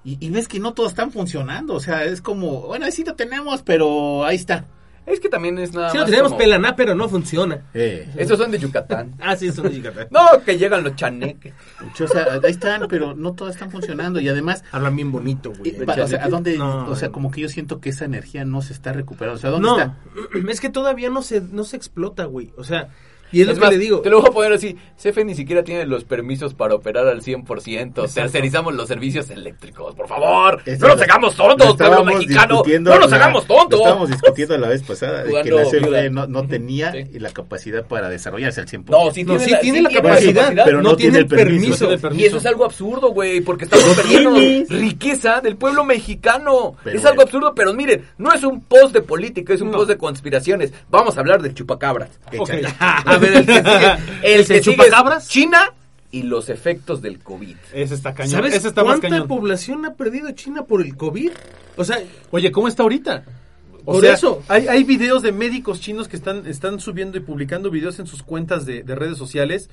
S7: Y, y ves que no todos están funcionando, o sea, es como, bueno, sí lo tenemos, pero ahí está.
S5: Es que también es nada
S3: Si lo
S5: más
S3: tenemos
S5: como-
S3: pelaná, pero no funciona.
S7: Eh,
S5: Estos son de Yucatán.
S3: Ah, sí, eso no es Yucatán.
S5: No, que llegan los chaneques.
S7: o sea, ahí están, pero no todos están funcionando y además
S3: Hablan bien bonito, güey.
S7: o sea, ¿a dónde?
S3: No,
S7: o sea, como que yo siento que esa energía no se está recuperando. O sea, ¿dónde
S3: No,
S7: está?
S3: es que todavía no se, no se explota, güey. O sea, y es, lo
S5: Es
S3: que
S5: más,
S3: le digo.
S5: Te lo voy a poner así. CFE ni siquiera tiene los permisos para operar al 100%. Tercerizamos los servicios eléctricos, por favor. No nos hagamos tontos, pueblo mexicano.
S7: discutiendo
S5: No nos
S7: la-
S5: hagamos
S7: lo
S5: tontos.
S7: Estábamos discutiendo la vez pasada de que la CFE no, no tenía
S5: Sí.
S7: la capacidad para desarrollarse al 100%.
S5: No, sí
S3: No,
S5: tiene
S3: sí
S5: la,
S3: tiene
S5: sí
S3: la capacidad,
S7: pero no tiene el permiso.
S4: No
S5: Y eso es algo absurdo, güey, porque estamos
S7: Lo
S5: perdiendo riqueza del pueblo mexicano.
S7: Pero
S5: es algo absurdo, pero miren, no es un post de política, es un
S4: No.
S5: post de conspiraciones. Vamos a hablar del chupacabras.
S4: Ok.
S7: Échale.
S5: A ver, el que sigue, el
S3: ¿Es el
S5: que sigue es
S3: chupacabras?
S5: China y los efectos del COVID.
S4: Ese está cañón.
S3: ¿Sabes
S4: Ese está más
S3: cuánta
S4: cañón.
S3: población ha perdido China por el COVID? O sea,
S4: Oye, ¿cómo está ahorita? O
S3: Por
S4: sea,
S3: eso.
S4: Hay, hay videos de médicos chinos que están, están subiendo y publicando videos en sus cuentas de, de redes sociales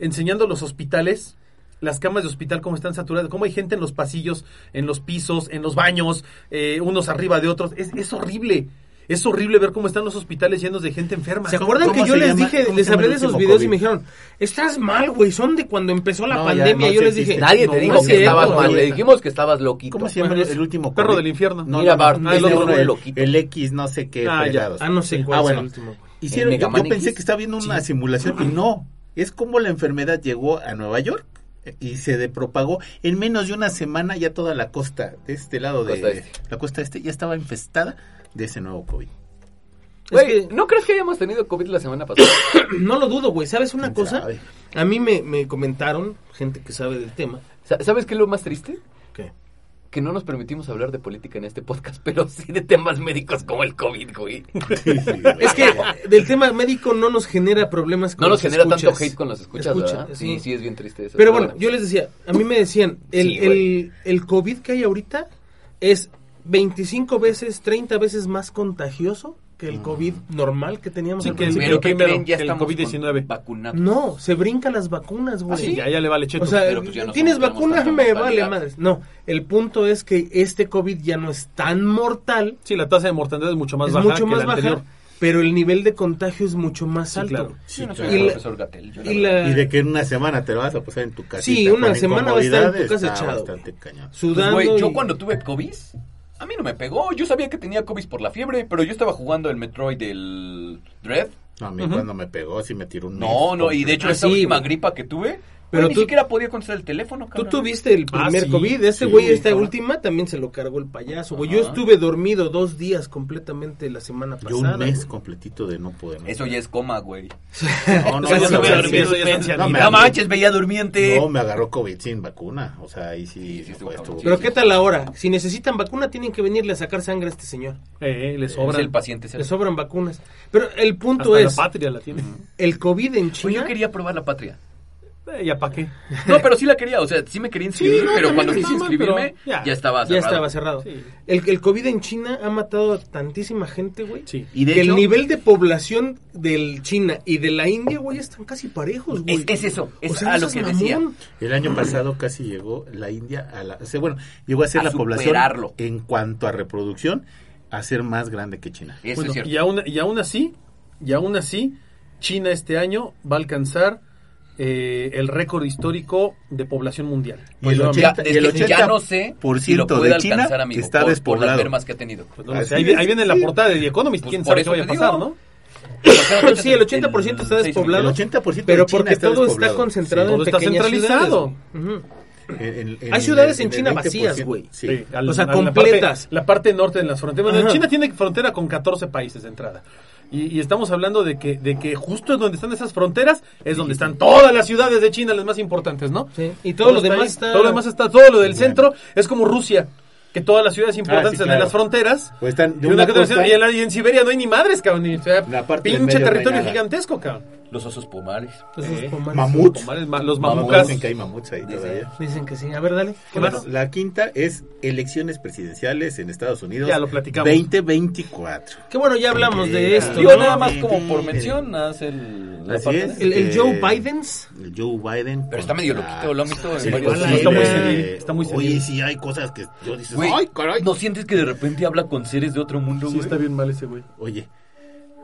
S4: enseñando los hospitales, las camas de hospital, cómo están saturadas, cómo hay gente en los pasillos, en los pisos, en los baños, eh, unos arriba de otros. Es, es horrible. Es horrible ver cómo están los hospitales llenos de gente enferma.
S3: ¿Se acuerdan que yo les
S7: llama?
S3: dije,
S7: ¿Cómo
S3: les hablé de esos videos y me dijeron, estás mal, güey, son de cuando empezó la
S7: No, ya
S3: pandemia.
S7: no
S3: yo les dije,
S5: Nadie
S3: no,
S5: te
S3: no
S5: dijo que estabas
S3: cierto,
S5: mal, le dijimos que estabas loquito.
S7: ¿Cómo se llama
S3: Bueno,
S7: el, último
S4: Perro del infierno.
S7: No,
S5: Mira,
S7: no,
S5: Bart,
S7: no,
S4: ese
S7: el, otro, el,
S5: loquito.
S7: el X, no sé qué.
S4: Ah.
S3: Ah, no sé cuál
S7: Ah,
S3: es el último.
S7: Hicieron,
S5: ¿El
S7: yo, pensé que estaba viendo una simulación y no. Es como la enfermedad llegó a Nueva York y se de- propagó en menos de una semana ya toda la costa de este lado de
S5: Costa este.
S7: la costa este ya estaba infestada de ese nuevo COVID.
S5: Güey,
S3: Es que-
S5: ¿no crees que hayamos tenido COVID la semana pasada?
S3: No lo dudo, güey. ¿Sabes una
S7: ¿Quién
S3: cosa?
S7: sabe?
S3: A mí me, me comentaron, gente que sabe del tema,
S5: Sa- ¿Sabes qué es lo más triste?
S3: que
S5: Que no nos permitimos hablar de política en este podcast, pero sí de temas médicos como el COVID, güey.
S3: Es que del tema médico no nos genera problemas con
S5: No nos
S3: los
S5: genera tanto hate con los escuchas,
S3: Escucha,
S5: ¿verdad?
S3: sí.
S5: Sí, sí, es bien triste eso.
S3: Pero bueno, yo les decía, a mí me decían, el, el, el COVID que hay ahorita es 25 veces, 30 veces más contagioso que el COVID normal que teníamos
S4: Sí,
S3: al
S4: que el-
S3: principio.
S5: Pero ¿qué
S4: primero,
S5: creen? Ya
S4: el
S5: estamos
S4: COVID-19.
S5: con vacunados.
S3: No, se brinca las vacunas, güey.
S4: Sí, ya, ya le vale cheto.
S3: O sea,
S5: pero pues ya no
S3: tienes vacunas, me vale madres. No, el punto es que este COVID ya no es tan mortal,
S4: sí, la tasa de mortalidad es mucho más
S3: es
S4: baja
S3: mucho
S4: que
S3: más
S4: la
S3: baja,
S4: anterior.
S3: pero el nivel de contagio es mucho más
S4: Sí,
S3: alto.
S4: claro.
S5: Yo no soy
S3: Y
S5: el
S3: la-
S5: profesor Gatel. yo la
S3: Y, la,
S7: y de que en una semana te lo vas a pasar en tu casa.
S3: Sí, una semana va a estar en tu casa echado,
S7: cañón.
S5: Pues,
S3: sudando
S5: güey, yo cuando tuve COVID, a mí no me pegó. Yo sabía que tenía COVID por la fiebre, pero yo estaba jugando el Metroid del Dread.
S7: No, a mí cuando me pegó sí me tiró un
S5: No, no, y de hecho
S3: Ah,
S5: esta
S3: sí,
S5: última gripa que tuve,
S3: Pero
S5: pero ni
S3: tú-
S5: siquiera podía contestar el teléfono,
S3: Tú
S5: cabrón.
S3: tuviste el
S4: Ah,
S3: primer
S4: sí,
S3: COVID, este
S7: sí,
S3: güey, esta
S5: cabrón.
S3: última también se lo cargó el payaso, güey. Yo estuve dormido dos días completamente la semana pasada.
S7: Yo un mes
S3: güey.
S7: completito de no poder.
S5: Eso ya es coma, güey.
S7: No, no, no, no,
S5: manches, veía durmiente.
S7: No, me agarró COVID sin vacuna. O sea, ahí sí,
S5: Sí, sí,
S3: Pero ¿qué tal ahora? Si necesitan vacuna, tienen que venirle a sacar sangre a este señor.
S4: Eh, le
S5: Es
S4: sobra.
S5: el paciente.
S3: Le sobran vacunas. Pero el punto
S4: Hasta
S3: es,
S4: la patria la tiene.
S3: el COVID en China...
S5: yo quería probar la patria.
S4: Eh, ¿Ya para qué?
S5: No, pero sí la quería, o sea, sí me quería inscribir,
S4: Sí, no,
S5: pero cuando quise inscribirme,
S4: ya.
S5: ya, estaba
S3: Ya
S5: cerrado.
S3: estaba cerrado.
S4: Sí.
S3: El, el COVID en China ha matado a tantísima gente, güey.
S4: Sí.
S5: Y de
S3: que
S5: hecho,
S3: el nivel de población del China y de la India, güey, están casi parejos, güey.
S5: es, es eso, es
S3: O sea,
S5: a lo que
S3: seas
S5: decía.
S3: mamón.
S7: El año pasado casi llegó la India a la... O sea, bueno, llegó a ser
S5: A
S7: la población
S5: superarlo.
S7: en cuanto a reproducción a ser más grande que China.
S5: Eso
S4: Bueno,
S5: es cierto.
S4: y aún, y aún así, y aún así, China este año va a alcanzar eh, el récord histórico de población mundial.
S7: Y el
S4: Pues,
S5: Ya,
S7: 80
S5: es
S7: y el
S5: que ya
S7: 80%
S5: no sé si lo
S7: de
S5: puede
S7: China
S5: alcanzar, amigo,
S7: que está
S5: por, por las mermas que ha tenido.
S4: pues no ahí, viene la portada de The Economist.
S5: Pues
S4: quién
S5: por
S4: sabe qué
S5: eso
S4: vaya a pasar,
S5: digo.
S4: ¿no?
S3: Pero sí, el 80% está despoblado.
S7: El 80%
S3: pero
S7: de China
S3: porque
S7: está
S3: todo está concentrado
S4: Sí, todo
S3: en
S4: está
S3: pequeñas
S4: centralizado.
S3: ciudades.
S7: En- en-
S3: Hay ciudades en China
S7: 20%,
S3: vacías, güey.
S7: Sí.
S4: Sí, al-
S3: O sea,
S4: a la parte-
S3: completas.
S4: La parte, norte de las fronteras. Bueno. China tiene frontera con 14 países de entrada. Y, y estamos hablando de que, de que justo donde están esas fronteras es donde están todas las ciudades de China, las más importantes, ¿no?
S3: Sí, y todo lo
S4: está
S3: demás está-
S4: Todo lo demás está, todo lo del centro es como Rusia. Que todas las ciudades importantes
S7: Ah, sí,
S4: de las fronteras.
S7: Pues están de
S4: y, una
S7: una costa-
S4: y, en la- y en Siberia no hay ni madres, cabrón. ni- o sea,
S7: La parte del
S4: pinche
S7: no
S4: territorio gigantesco, cabrón.
S5: Los osos pomares.
S3: Esos
S4: Eh,
S3: pomares.
S7: Mamuts.
S4: Los
S7: Mamuts.
S4: mamucas.
S7: Dicen que hay mamuts ahí todavía.
S3: Dicen que sí. A ver, dale. ¿Qué
S4: Bueno,
S3: más?
S7: La quinta es elecciones presidenciales en Estados Unidos.
S4: Ya lo platicamos.
S7: 2024.
S3: Qué bueno, ya hablamos de esto.
S5: Yo
S3: ¿no?
S5: nada más como por mención haz el, la parte
S7: es.
S5: de-
S3: El, el
S7: Eh,
S3: Joe Bidens.
S7: El Joe Biden.
S5: Pero está medio loquito, lo en
S7: Sí,
S4: Sí, está muy senil,
S7: eh,
S4: está muy
S7: Oye, sí hay cosas que yo dices,
S5: Güey,
S7: ay, caray.
S5: ¿no sientes que de repente habla con seres de otro mundo,
S4: Sí,
S5: güey?
S4: está bien mal ese güey.
S7: Oye,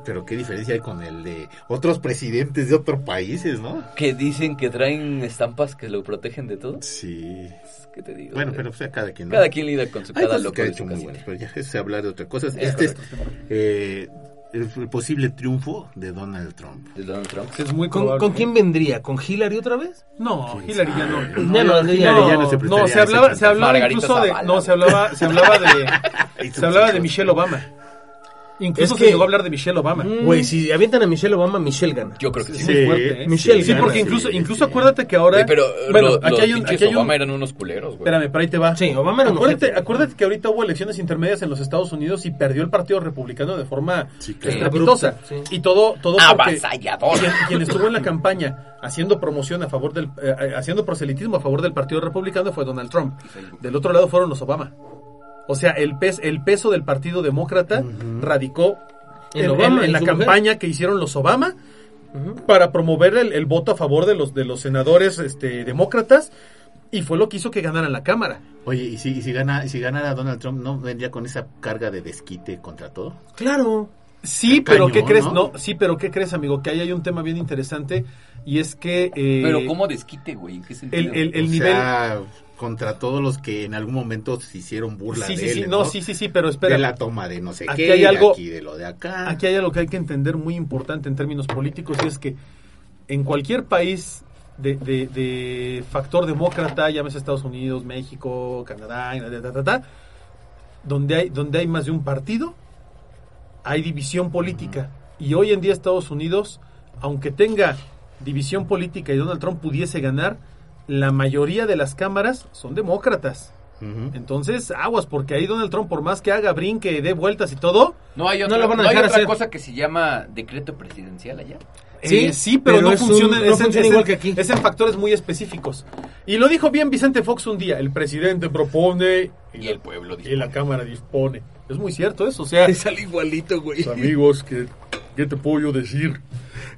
S7: pero qué diferencia hay con el de otros presidentes de otros países, ¿no?
S5: Que dicen que traen estampas que lo protegen de todo.
S7: Sí.
S5: ¿Qué te digo?
S7: Bueno,
S5: güey?
S7: pero pues a cada quien, ¿no?
S5: Cada quien lida con su
S7: Hay
S5: cada loco
S7: que ha hecho muy buenas, pero ya es hablar de otras cosas.
S5: Es
S7: este es eh, el, posible triunfo de Donald Trump.
S5: De Donald Trump.
S4: Es muy
S3: ¿Con, con quién vendría? ¿con Hillary otra vez?
S4: No, Hillary ya no.
S3: Ya no,
S4: Hillary
S3: ya
S7: no. ya no se
S4: no, se hablaba, se hablaba incluso de, no, se hablaba, se hablaba de, se hablaba de. Michelle Obama. Incluso
S3: Es
S4: se
S3: que-
S4: llegó a hablar de Michelle Obama.
S3: Güey, si avientan a Michelle Obama, Michelle gana.
S5: Yo creo que sí.
S4: Es muy fuerte, ¿eh?
S3: Michelle
S4: Sí,
S3: gana,
S4: porque
S7: sí,
S4: incluso,
S7: sí.
S4: incluso acuérdate que ahora,
S5: Güey, pero
S4: bueno,
S5: lo-
S4: aquí
S5: los
S4: hay un, aquí hay un,
S5: Obama eran unos culeros, güey.
S4: espérame, pero ahí te va.
S3: Sí, Obama era
S4: acuérdate, acuérdate que ahorita hubo elecciones intermedias en los Estados Unidos y perdió el Partido Republicano de forma
S7: Sí, claro.
S4: estrepitosa.
S3: Sí.
S4: Y todo, todo porque
S5: Avasallador.
S4: quien, quien estuvo en la campaña haciendo promoción a favor del, eh, eh, haciendo proselitismo a favor del Partido Republicano fue Donald Trump. Del otro lado fueron los Obama. O sea, el, pes, el peso del Partido Demócrata radicó
S3: En
S4: en,
S3: Obama,
S4: en- en
S3: en
S4: la
S3: mujer.
S4: campaña que hicieron los Obama para promover el, el voto a favor de los de los senadores este, demócratas Y fue lo que hizo que ganaran la Cámara.
S7: Oye, ¿y si, y si gana, y si ganara Donald Trump, ¿no vendría con esa carga de desquite contra todo?
S3: Claro.
S4: Sí, pero ¿qué crees?
S7: ¿no?
S4: ¿no? sí, pero ¿qué crees, amigo? Que ahí hay un tema bien interesante y es que eh,
S5: Pero ¿cómo desquite, güey? ¿En qué sentido?
S4: el, el, el
S7: o
S4: nivel...
S7: sea, contra todos los que en algún momento se hicieron burla
S4: Sí,
S7: de
S4: sí, sí,
S7: él,
S4: no, sí, sí, sí, pero espera.
S7: De la toma de no sé
S4: Aquí
S7: qué,
S4: hay
S7: de
S4: algo-
S7: aquí de lo de acá.
S4: Aquí hay algo que hay que entender muy importante en términos políticos y es que en cualquier país de, de- de factor demócrata, llámese Estados Unidos, México, Canadá, y ta, ta, ta, ta, donde hay, donde hay más de un partido, hay división política. Y hoy en día Estados Unidos, aunque tenga división política y Donald Trump pudiese ganar, la mayoría de las cámaras son demócratas. Entonces, aguas, porque ahí Donald Trump, por más que haga, brinque, dé vueltas y todo,
S5: No hay
S3: No
S5: otra,
S3: lo van a
S5: ¿no hay
S3: dejar
S5: otra
S3: hacer.
S5: cosa que se llama decreto presidencial allá.
S4: Sí, sí, pero,
S3: pero
S4: no
S3: es un-
S4: funciona,
S3: no
S4: es, en-
S3: funciona
S4: es en-
S3: igual que aquí.
S4: es en factores muy específicos. Y lo dijo bien Vicente Fox un día, el presidente propone
S5: Y el pueblo
S4: y la Cámara dispone. Es muy cierto eso, o sea,
S3: sale igualito, güey.
S4: amigos, que ¿qué te puedo yo decir?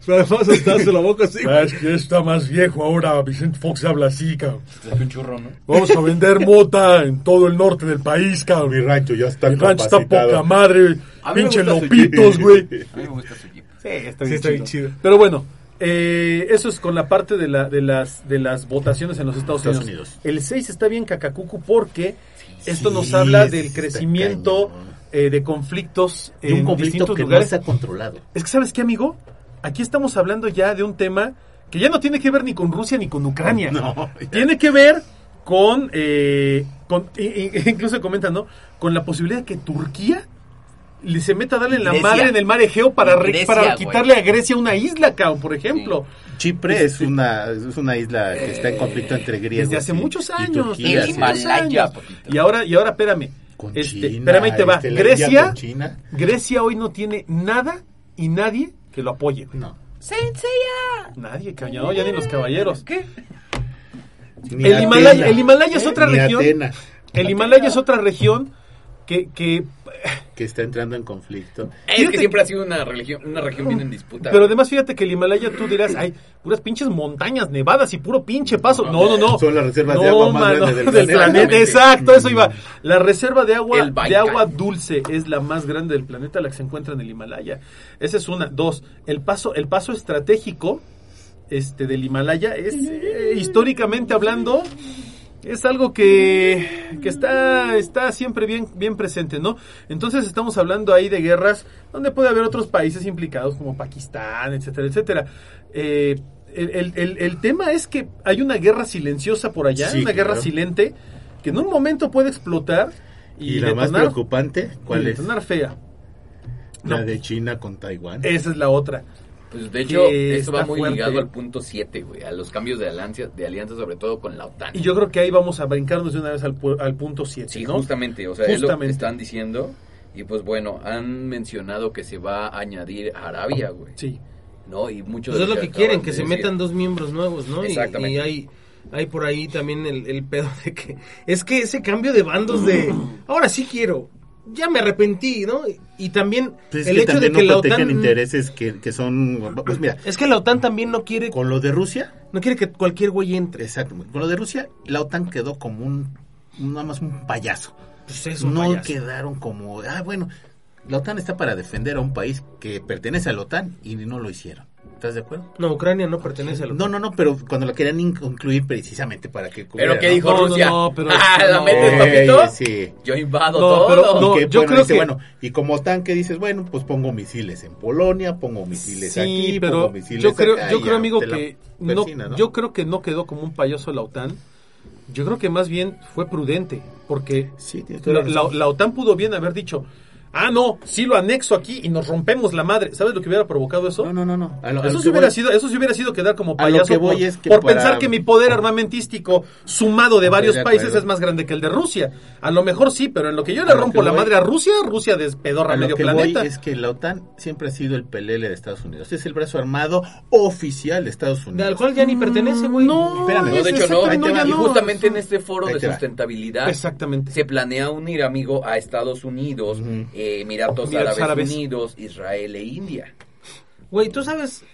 S3: Además, hasta hace la boca así.
S4: Sabes que está más viejo ahora, Vicente Fox habla así, cabrón.
S5: Es un churro, ¿no?
S4: Vamos a vender mota en todo el norte del país, cabrón.
S7: Mi rancho ya está
S4: Mi rancho está
S7: capacitado.
S4: poca madre,
S5: A mí me
S4: pinche lopitos, güey.
S5: A mí me gusta su jeep.
S4: Sí, está
S3: Sí,
S4: bien,
S3: está bien
S4: chido.
S3: chido.
S4: Pero bueno, eh, eso es con la parte de, la, de, las, de las votaciones en los Estados,
S7: Estados
S4: Unidos.
S7: Unidos.
S4: El 6 está bien cacacucu porque esto
S7: Sí,
S4: nos habla del
S7: está
S4: crecimiento eh, de conflictos
S7: un
S4: en
S7: conflicto
S4: distintos
S7: que
S4: lugares.
S7: no se ha controlado.
S4: Es que, ¿sabes qué, amigo? Aquí estamos hablando ya de un tema que ya no tiene que ver ni con Rusia ni con Ucrania.
S7: No.
S4: Tiene que ver con, eh, con incluso comentan, ¿no? Con la posibilidad de que Turquía le se meta a darle en la
S5: Grecia.
S4: madre en el mar Egeo para, re-
S5: Grecia,
S4: para quitarle a Grecia una isla, cabrón, por ejemplo.
S7: Chipre es una, es una isla que está en conflicto entre griegos.
S4: Desde hace
S7: y-
S4: muchos
S7: y
S4: años.
S7: Turquía,
S5: El
S7: sí.
S5: Himalaya,
S4: años. Y ahora, y ahora, espérame.
S7: Con
S4: Este,
S7: China,
S4: espérame, ahí te va.
S7: este,
S4: Grecia. Grecia hoy no tiene nada y nadie que lo apoye. güey.
S7: No.
S4: Nadie, cañón, no, ya ni los caballeros.
S7: Ni
S4: El. Himalaya, el Himalaya es otra
S7: Ni
S4: región.
S7: Atena,
S4: El Himalaya es otra región que, que
S7: que está entrando en conflicto.
S5: Es
S4: Fíjate
S5: que siempre ha sido una religión, una región bien en disputa.
S4: Pero además, fíjate que el Himalaya tú dirás, hay puras pinches montañas nevadas y puro pinche paso. No, no, no.
S7: Son las reservas de agua más grandes del
S4: del
S7: planeta.
S4: planeta. Exacto, eso iba. La reserva de agua, de agua dulce es la más grande del planeta, la que se encuentra en el Himalaya. Esa es una. Dos, el paso, el paso estratégico este del Himalaya es eh, históricamente hablando es algo que, que está, está siempre bien, bien presente, ¿no? Entonces estamos hablando ahí de guerras donde puede haber otros países implicados como Pakistán, etcétera, etcétera. Eh, el, el- tema es que hay una guerra silenciosa por allá,
S7: Sí,
S4: una guerra silente, que en un momento puede explotar y,
S7: Y, la más preocupante,
S4: y
S7: ¿cuál es?
S4: detonar fea.
S7: La
S4: No.
S7: de China con Taiwán.
S4: Esa es la otra.
S5: Pues de hecho, esto va muy
S4: fuerte.
S5: ligado al punto 7, güey, a los cambios de alianza, de alianza sobre todo con la OTAN.
S4: Y yo creo que ahí vamos a brincarnos de una vez al, pu- al punto 7,
S5: Sí,
S4: ¿no?
S5: justamente, o sea, es lo que
S4: Justamente.
S5: están diciendo. Y pues bueno, han mencionado que se va a añadir Arabia, güey.
S4: Sí.
S5: ¿No? Y muchos
S3: Pues es
S5: de
S3: lo
S5: los
S3: que quieren, que
S5: de
S3: se
S5: decir.
S3: metan dos miembros nuevos, ¿no? Y-
S5: Exactamente.
S3: Y, hay, hay por ahí también el, el pedo de que... Es que ese cambio de bandos de... Ahora sí quiero. Ya me arrepentí, ¿no? Y, también
S7: Pues es
S3: el
S7: que
S3: hecho de
S7: también
S3: que
S7: no
S3: la OTAN...
S7: intereses que, que son... Pues mira,
S3: Es que la OTAN también no quiere...
S7: con lo de Rusia,
S3: No quiere que cualquier güey entre.
S7: exacto, con lo de Rusia, la OTAN quedó como un... Nada más un payaso.
S3: Pues es un
S7: no
S3: payaso.
S7: quedaron como... Ah, bueno, la OTAN está para defender a un país que pertenece a la OTAN y no lo hicieron. ¿Estás de acuerdo?
S3: No, Ucrania no pertenece a la
S7: No, no, no, pero cuando lo querían incluir precisamente para que...
S5: ¿Pero
S7: cubriera,
S5: qué
S7: ¿no?
S5: dijo
S4: No,
S5: Rusia?
S4: no, pero-
S5: ¡Ah, la metes, papito!
S7: sí.
S5: Yo invado
S4: No,
S5: todo.
S4: pero no,
S7: que,
S4: yo
S7: bueno,
S4: creo
S7: dice,
S4: que-
S7: bueno, y como tanque dices, bueno, pues pongo misiles en Polonia, pongo misiles
S4: Sí,
S7: aquí,
S4: pero
S7: pongo misiles
S4: yo creo,
S7: acá,
S4: yo creo
S7: ya
S4: amigo
S7: la
S4: que no,
S7: persina, ¿no?
S4: yo creo que no quedó como un payaso la OTAN. Yo creo que más bien fue prudente, porque
S7: Sí,
S4: la,
S7: la
S4: la-
S7: razón.
S4: la OTAN pudo bien haber dicho, ah no, sí lo anexo aquí y nos rompemos la madre. ¿Sabes lo que hubiera provocado eso?
S7: No, no, no, no. Lo-
S4: Eso sí, hubiera
S7: voy-
S4: sido, eso sí hubiera sido quedar como payaso
S7: que voy
S4: por,
S7: es que
S4: por
S7: para-
S4: pensar que mi poder armamentístico sumado de varios
S7: de
S4: países es más grande que el de Rusia. A lo mejor sí, pero en lo que yo le
S7: A
S4: rompo la
S7: voy-
S4: madre a Rusia, Rusia despedorra
S7: A lo
S4: medio
S7: que
S4: planeta.
S7: voy es que la OTAN siempre ha sido el pelele de Estados Unidos. Es el brazo armado oficial de Estados Unidos.
S3: al cual ya ni pertenece, güey.
S4: No,
S7: Espérame.
S5: No, de hecho no.
S7: No, ya
S5: y
S7: no.
S5: justamente en este foro de sustentabilidad
S4: Exactamente.
S5: se planea unir, amigo, a Estados Unidos, eh, Emiratos
S4: Emiratos
S5: Árabes,
S4: Árabes.
S5: Unidos, Israel e India.
S3: Güey, tú sabes...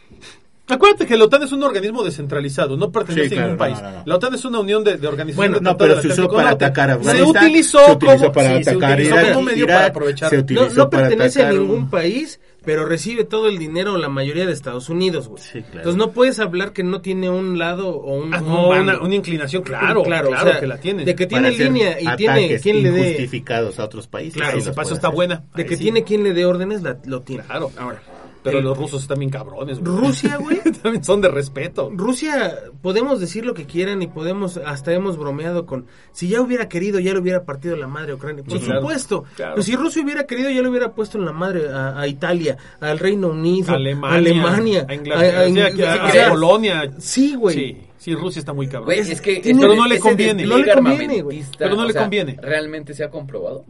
S4: Acuérdate que la OTAN es un organismo descentralizado, no pertenece
S7: Sí,
S4: a ningún
S7: claro,
S4: país.
S7: no, no, no.
S4: La OTAN es una unión de, de organizaciones
S7: Bueno,
S4: de
S7: no,
S4: tratado
S7: pero se usó para atacar a
S4: Se
S7: Afganistán,
S4: utilizó,
S7: se utilizó
S4: como,
S7: para
S4: sí, se
S7: atacar
S4: utilizó
S7: Irak,
S4: como medio
S7: Irak,
S4: para aprovechar.
S7: se
S3: No,
S7: utilizó
S3: no
S7: para
S3: pertenece a
S7: atacar
S3: ningún país, pero recibe todo el dinero, la mayoría de Estados Unidos, güey.
S7: Sí, claro.
S3: Entonces no puedes hablar que no tiene un lado o un,
S4: Ah, no, una, una inclinación, claro, claro,
S3: o sea,
S4: que la tiene.
S3: De que tiene línea y tiene quien le dé...
S7: injustificados a otros países.
S4: Claro, ese paso está buena.
S3: De que tiene quien le dé órdenes, la- lo tiene.
S4: Claro.
S3: Ahora,
S4: Pero
S3: el-
S4: los rusos están bien cabrones. güey.
S3: Rusia, güey.
S4: También son de respeto.
S3: Rusia, podemos decir lo que quieran y podemos, hasta hemos bromeado con, si ya hubiera querido, ya le hubiera partido la madre a Ucrania. Por
S4: Sí,
S3: supuesto.
S4: Claro.
S3: Pero si Rusia hubiera querido, ya le hubiera puesto en la madre a, a Italia, al Reino Unido,
S4: Alemania,
S3: a Alemania,
S4: a Inglaterra,
S3: a-
S4: Polonia.
S3: Sí, güey.
S4: Sí, sí, Rusia está muy cabrón.
S5: Güey, es que
S4: pero no le conviene.
S3: No le conviene, güey.
S4: Pero no
S5: o
S4: le
S5: sea,
S4: conviene.
S5: ¿Realmente se ha comprobado?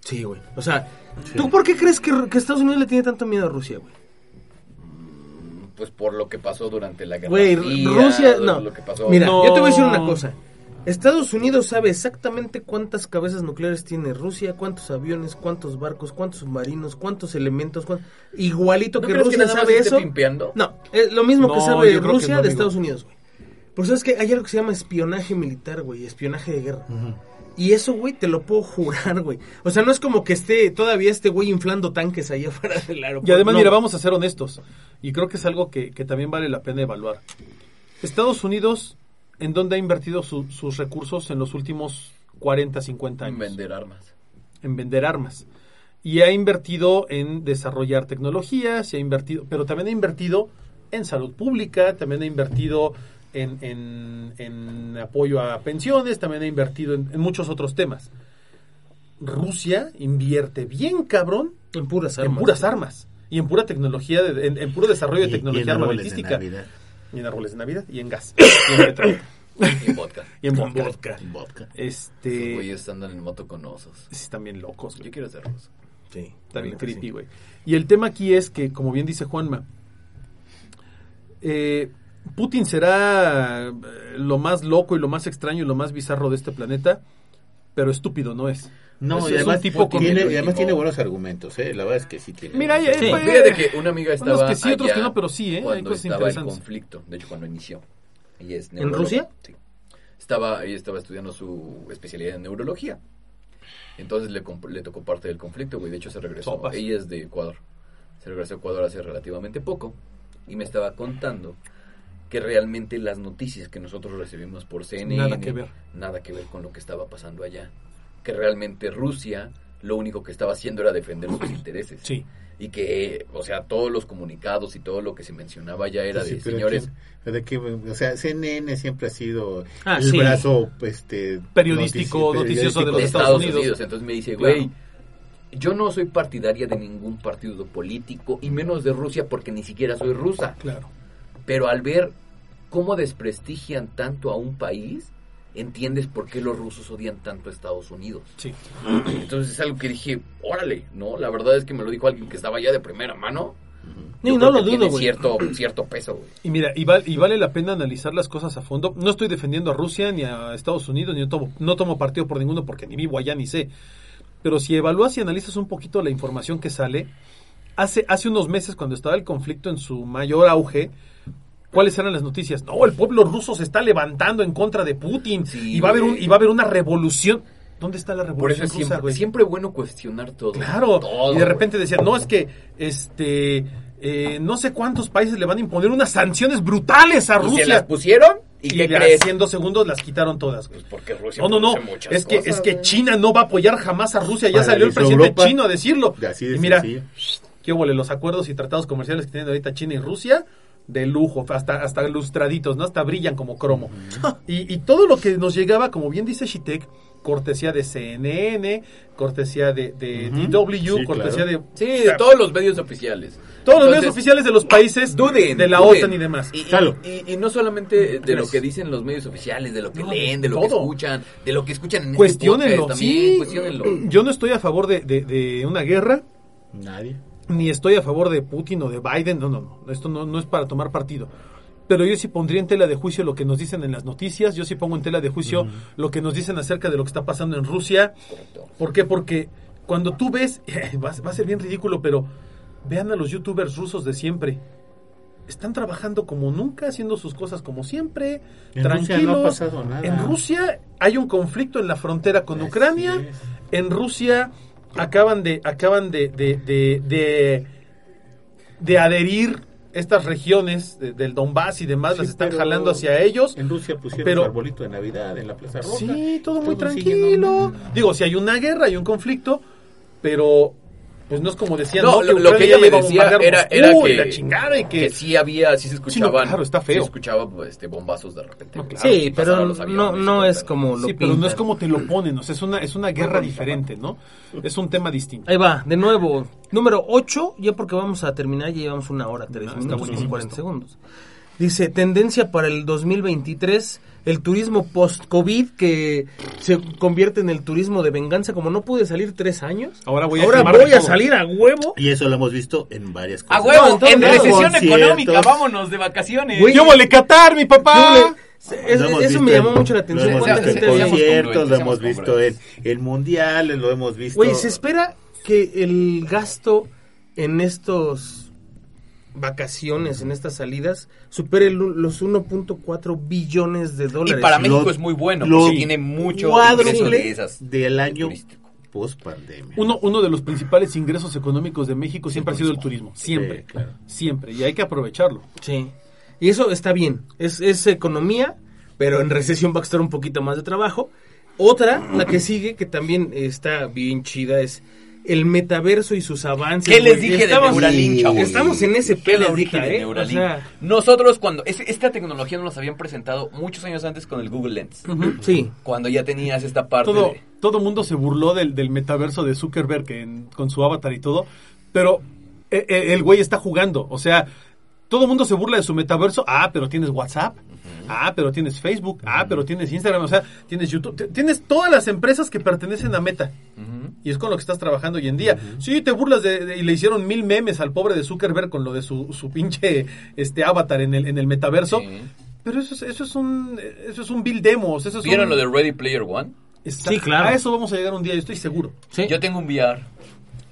S3: Sí, güey. O sea, ¿tú por qué crees que, que Estados Unidos le tiene tanto miedo a Rusia, güey?
S5: Pues por lo que pasó durante la guerra
S3: Güey, Rusia,
S5: lo-
S3: no.
S5: lo que pasó.
S3: Mira,
S4: No.
S3: yo te voy a decir una cosa. Estados Unidos sabe exactamente cuántas cabezas nucleares tiene Rusia, cuántos aviones, cuántos barcos, cuántos submarinos, cuántos elementos, cuán- igualito
S5: ¿No
S3: que
S5: crees que
S3: Rusia
S5: más
S3: sabe
S5: esté
S3: eso.
S5: pimpeando?
S3: No, es lo mismo que sabe
S4: que
S3: Rusia
S4: no,
S3: de
S4: amigo.
S3: Estados Unidos, güey. Por eso es que hay algo que se llama espionaje militar, güey, espionaje de guerra. Y eso, güey, te lo puedo jurar, güey. O sea, no es como que esté todavía este güey inflando tanques allá afuera del aeropuerto.
S4: Y además,
S3: No.
S4: mira, vamos a ser honestos. Y creo que es algo que, que también vale la pena evaluar. Estados Unidos, ¿en dónde ha invertido su- sus recursos en los últimos 40, 50 años?
S5: En vender armas.
S4: En vender armas. Y ha invertido en desarrollar tecnologías, y ha invertido, pero también ha invertido en salud pública, también ha invertido en, en- en apoyo a pensiones, también ha invertido en, en muchos otros temas. Rusia invierte bien cabrón
S3: En puras armas.
S4: en puras armas y en pura tecnología, de- en, en puro desarrollo de
S7: Y- en
S4: tecnología
S7: de
S4: armamentística. Y en árboles de Navidad y en gas. y en petróleo.
S5: Y en vodka.
S4: y en vodka.
S7: Vodka.
S5: Esos
S4: Este.
S5: güeyes andan en moto con osos.
S4: sí, Están bien locos, güey.
S5: Yo quiero hacerlos.
S3: Sí,
S4: Está bien
S3: neta, sí.
S4: creepy, güey. Y el tema aquí es que, como bien dice Juanma, eh, Putin será eh, lo más loco y lo más extraño y lo más bizarro de este planeta, pero estúpido no es.
S7: No,
S4: Es-
S7: y
S4: es un
S7: además,
S4: tipo con-
S7: tiene, y además tiene buenos argumentos, ¿eh? La verdad es que sí tiene.
S4: Mira, pues,
S5: Fíjate que una amiga estaba
S4: Unos que sí, otros
S5: allá
S4: que no, pero sí, ¿eh? Hay
S5: Cuando
S4: cosas
S5: estaba el conflicto, de hecho cuando inició. Ella es
S3: ¿En. Rusia?
S5: Sí. Estaba, ella estaba estudiando su especialidad en neurología. Entonces le, comp- le tocó parte del conflicto, güey. De hecho se regresó.
S4: Sopas.
S5: Ella es de Ecuador. Se regresó a Ecuador hace relativamente poco. Y me estaba contando que realmente las noticias que nosotros recibimos por CNN
S4: Nada que ver.
S5: nada que ver con lo que estaba pasando allá. Que realmente Rusia lo único que estaba haciendo era defender sus intereses.
S4: Sí.
S5: Y que, o sea, todos los comunicados y todo lo que se mencionaba ya era
S7: Sí,
S5: de
S7: pero
S5: señores.
S7: ¿quién- de qué- o sea, CNN siempre ha sido
S3: Ah,
S7: el
S3: sí.
S7: brazo este,
S4: Periodístico,
S7: notici-
S4: noticioso de
S5: de
S4: los
S5: Estados,
S4: Estados
S5: Unidos.
S4: Unidos.
S5: Entonces me dice,
S4: Claro.
S5: güey, yo no soy partidaria de ningún partido político y menos de Rusia porque ni siquiera soy rusa.
S4: Claro.
S5: Pero al ver cómo desprestigian tanto a un país, entiendes por qué los rusos odian tanto a Estados Unidos.
S4: Sí.
S5: Entonces es algo que dije, órale, ¿no? La verdad es que me lo dijo alguien que estaba ya de primera mano. Yo
S3: no
S5: creo
S3: lo
S5: que tiene
S3: dudo, güey.
S5: Cierto, cierto peso, güey.
S4: Y mira, y, val- y vale la pena analizar las cosas a fondo. No estoy defendiendo a Rusia ni a Estados Unidos, ni no tomo, no tomo partido por ninguno porque ni vivo allá ni sé. Pero si evalúas y analizas un poquito la información que sale, hace, hace unos meses cuando estaba el conflicto en su mayor auge, ¿cuáles eran las noticias? No, el pueblo ruso se está levantando en contra de Putin
S5: Sí,
S4: y, va a haber un, y va a haber una revolución. ¿Dónde está la
S5: Por eso
S4: revolución
S5: es
S4: rusa,
S5: siempre, bueno cuestionar todo.
S4: Claro,
S5: Todo,
S4: y de repente decían, no, es que este eh, no sé cuántos países le van a imponer unas sanciones brutales a
S5: Y se las
S4: Rusia.
S5: pusieron y,
S4: Y
S5: ¿qué
S4: ya
S5: crees?
S4: en dos segundos las quitaron todas.
S5: Pues porque Rusia
S4: No, no, no. Es que,
S5: cosas,
S4: es que. China no va a apoyar jamás a Rusia. Ya salió el presidente
S7: Europa.
S4: chino a decirlo.
S7: Así de
S4: y mira,
S7: sencillo.
S4: Qué huele los acuerdos y tratados comerciales que tienen ahorita China y Rusia. De lujo, hasta, hasta lustraditos, ¿no? Hasta brillan como cromo. y, y todo lo que nos llegaba, como bien dice Shitek, cortesía de CNN, cortesía de, de DW,
S7: Sí,
S4: cortesía
S7: claro.
S4: de...
S5: Sí, de todos los medios oficiales.
S4: todos los medios oficiales de los países
S5: Duden,
S4: de la
S5: duden.
S4: OTAN y demás.
S5: Y, y-
S7: Claro.
S5: y- y no solamente de lo que dicen los medios oficiales, de lo que
S4: No,
S5: leen, de lo que escuchan, de lo que escuchan en este podcast también,
S4: sí.
S5: cuestiónenlo.
S4: Yo no estoy a favor de, de- de una guerra,
S7: Nadie.
S4: Ni estoy a favor de Putin o de Biden, no, no, no, esto no, no es para tomar partido. Pero yo sí pondría en tela de juicio lo que nos dicen en las noticias, yo sí pongo en tela de juicio lo que nos dicen acerca de lo que está pasando en Rusia. ¿Por qué? Porque cuando tú ves, va, va a ser bien ridículo, pero vean a los youtubers rusos de siempre. están trabajando como nunca, haciendo sus cosas como siempre,
S7: En Rusia
S4: tranquilos.
S7: no ha pasado nada.
S4: En Rusia hay un conflicto en la frontera con
S7: Así
S4: Ucrania.
S7: es.
S4: En Rusia acaban de acaban de de, de, de- de adherir estas regiones de- del Donbass y demás,
S7: Sí,
S4: las están jalando hacia ellos.
S7: En Rusia pusieron
S4: Pero-
S7: su arbolito de Navidad en la Plaza Roja.
S4: Sí, todo muy tranquilo. Digo, si hay una guerra, hay un conflicto, pero pues no es como decían,
S5: No,
S4: no,
S5: lo, lo que ella
S4: a
S5: decía era, era que,
S4: la chingada y que,
S5: que sí había, sí se escuchaban.
S4: claro, está feo.
S5: Sí se escuchaba pues, este, bombazos de repente.
S4: No, claro.
S3: Sí, pero no, no es como lo
S4: Sí, pero no es como te lo ponen, o sea, es una, es una guerra diferente, ¿no? Es un tema distinto.
S3: Ahí va, de nuevo. Número 8, ya porque vamos a terminar, ya llevamos una hora, tres
S4: Ah, está
S3: minutos,
S4: buenísimo
S3: 40
S4: esto.
S3: segundos. Dice, tendencia para el 2023, el turismo post-COVID que se convierte en el turismo de venganza. Como no pude salir tres años,
S4: Ahora voy a
S3: ahora voy a salir a huevo.
S7: Y eso lo hemos visto en varias
S5: A
S7: cosas.
S5: huevo,
S3: No, en
S5: recesión
S7: Conciertos.
S5: económica, vámonos de vacaciones.
S3: Güey,
S4: ¡Yo vole Qatar, mi papá!
S3: Es- eso
S7: visto
S3: me llamó
S7: en-
S3: mucho la atención.
S7: Lo hemos
S3: ¿Cuánta
S7: visto en conciertos, lo hemos visto en, en mundiales, lo hemos visto.
S3: Güey, se espera que el gasto en estos vacaciones, en estas salidas, supere el- los 1.4 billones de
S5: Y
S3: dólares.
S5: para México
S7: Lo-
S5: es muy bueno,
S7: lo
S5: porque tiene mucho ingreso de esas.
S7: del año post pandemia.
S4: Uno, uno de los principales ingresos económicos de México siempre ha sido el turismo. Siempre,
S7: Sí, claro.
S4: siempre. Y hay que aprovecharlo.
S3: Sí. Y eso está bien. Es, es economía, pero en recesión va a costar un poquito más de trabajo. Otra, la que sigue, que también está bien chida, es el metaverso y sus avances.
S5: ¿Qué les dije de
S3: Estamos-
S5: Neuralink, chavos?
S3: Estamos en ese
S5: ¿Qué
S3: pedo
S5: les
S3: ahorita,
S5: dije de
S3: ¿eh?
S5: Neuralink?
S3: O sea,
S5: Nosotros cuando... es- esta tecnología nos la habían presentado muchos años antes con el Google Lens.
S3: sí.
S5: Cuando ya tenías esta parte
S4: Todo,
S5: de...
S4: todo mundo se burló del, del metaverso de Zuckerberg en- con su avatar y todo, pero eh, eh, el güey está jugando. O sea, todo mundo se burla de su metaverso. Ah, pero tienes WhatsApp. Ah, pero tienes Facebook. Ah, pero tienes Instagram. O sea, tienes YouTube. Tienes todas las empresas que pertenecen a Meta. Y es con lo que estás trabajando hoy en día. Sí, te burlas de, de- y le hicieron mil memes al pobre de Zuckerberg con lo de su, su pinche este avatar en el, en el metaverso.
S5: Sí.
S4: Pero eso es, eso es un eso es un bill demos. Eso es
S5: ¿Vieron
S4: un-
S5: lo de Ready Player One?
S4: Exacto.
S3: Sí, claro.
S4: A eso vamos a llegar un día, yo estoy seguro.
S3: sí.
S5: Yo tengo un VR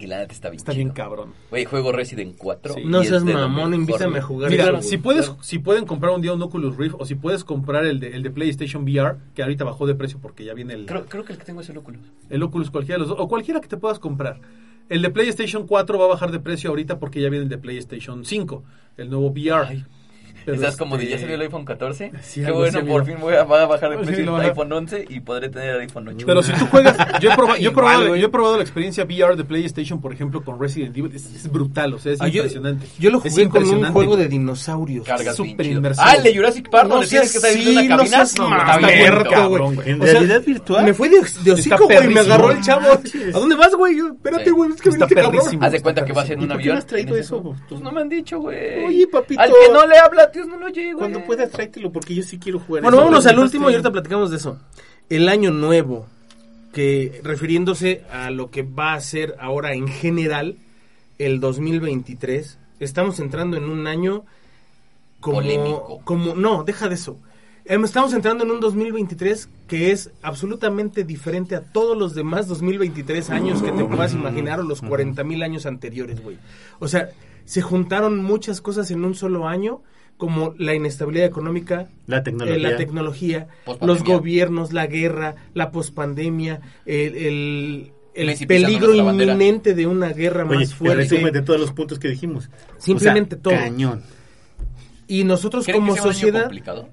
S5: y la neta está bien
S4: Está
S5: chido.
S4: bien cabrón.
S5: Güey, juego Resident 4.
S4: Sí.
S3: No seas mamón, invítame a jugar.
S4: Mira, si puedes, si pueden comprar un día un Oculus Rift o si puedes comprar el de, el de PlayStation VR, que ahorita bajó de precio porque ya viene el,
S5: Creo, creo que el que tengo es el Oculus.
S4: el Oculus cualquiera de los dos, o cualquiera que te puedas comprar. El de PlayStation 4 va a bajar de precio ahorita porque ya viene el de PlayStation 5, el nuevo VR.
S5: Ay.
S4: Pero
S5: ¿Estás como de
S4: este,
S5: ya salió el iPhone 14?
S4: Sí,
S5: Qué bueno, por fin voy a, va a bajar de
S4: Sí,
S5: precio
S4: lo
S5: el
S4: baja.
S5: iPhone 11 y podré tener el iPhone 8.
S4: Pero si tú juegas, yo he, proba- yo he probado, yo he probado la experiencia VR de PlayStation, por ejemplo, con Resident Evil, es, es brutal, o sea, es
S3: Ah, yo,
S4: impresionante.
S3: yo lo
S4: Es
S3: jugué con un juego de dinosaurios.
S5: Cargas
S4: súper inmersivo.
S5: Ah, el de Jurassic Park,
S3: No
S5: donde tienes que salir de una
S3: sí, no
S5: cabina.
S3: seas
S5: está
S3: verga,
S5: cabrón.
S4: güey.
S7: En
S3: O sea,
S7: realidad virtual.
S3: Me fui de, de hocico, güey, me agarró el chavo.
S4: Manches.
S3: ¿A dónde vas, güey? Yo, Espérate,
S5: Sí.
S3: güey, es que
S4: Está
S3: viniste, cabrón.
S5: Haz de cuenta que vas en
S7: ¿Y
S5: un
S7: por qué
S5: avión.
S7: no has traído eso?
S5: Pues no me han dicho, güey.
S7: Oye, papito.
S5: Al que no le habla, Dios no lo güey.
S7: Cuando puedas tráetelo porque yo sí quiero jugar.
S3: Bueno,
S7: eso.
S3: vámonos al último y ahorita platicamos de eso. El año nuevo, que refiriéndose a lo que va a ser ahora en general el 2023, estamos entrando en un año como...
S5: Polémico.
S3: como no, deja de eso. Em, Estamos entrando en un 2023 que es absolutamente diferente a todos los demás 2023 años que te puedas imaginar o los 40 mil años anteriores, güey. O sea, se juntaron muchas cosas en un solo año, como la inestabilidad económica,
S7: La tecnología.
S3: eh, la tecnología, los gobiernos, la guerra, la pospandemia, el, el, el peligro inminente de una guerra
S7: Oye,
S3: más
S7: el
S3: fuerte.
S7: resumen de todos los puntos que dijimos.
S3: Simplemente
S7: O sea,
S3: todo.
S7: Cañón.
S3: Y nosotros
S5: ¿Creen
S3: como
S5: que sea un año
S3: sociedad,
S5: complicado?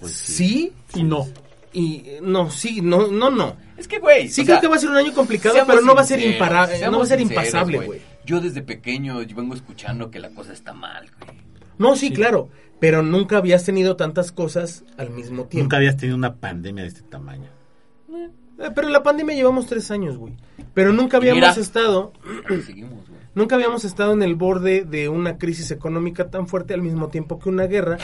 S7: Pues
S3: sí
S4: Y no.
S3: y no, sí, no, no, no.
S5: Es que, güey.
S3: Sí creo
S5: sea,
S3: que va a ser un año complicado, pero no va a ser imparable, no va a ser impasable, güey.
S5: Yo desde pequeño yo vengo escuchando que la cosa está mal, güey.
S3: No, sí, claro, pero nunca habías tenido tantas cosas al mismo tiempo.
S7: Nunca habías tenido una pandemia de este tamaño.
S3: Eh, pero en la pandemia llevamos tres años, güey. Pero nunca habíamos
S5: mira.
S3: estado
S5: seguimos, güey.
S3: Nunca habíamos estado en el borde de una crisis económica tan fuerte al mismo tiempo que una guerra,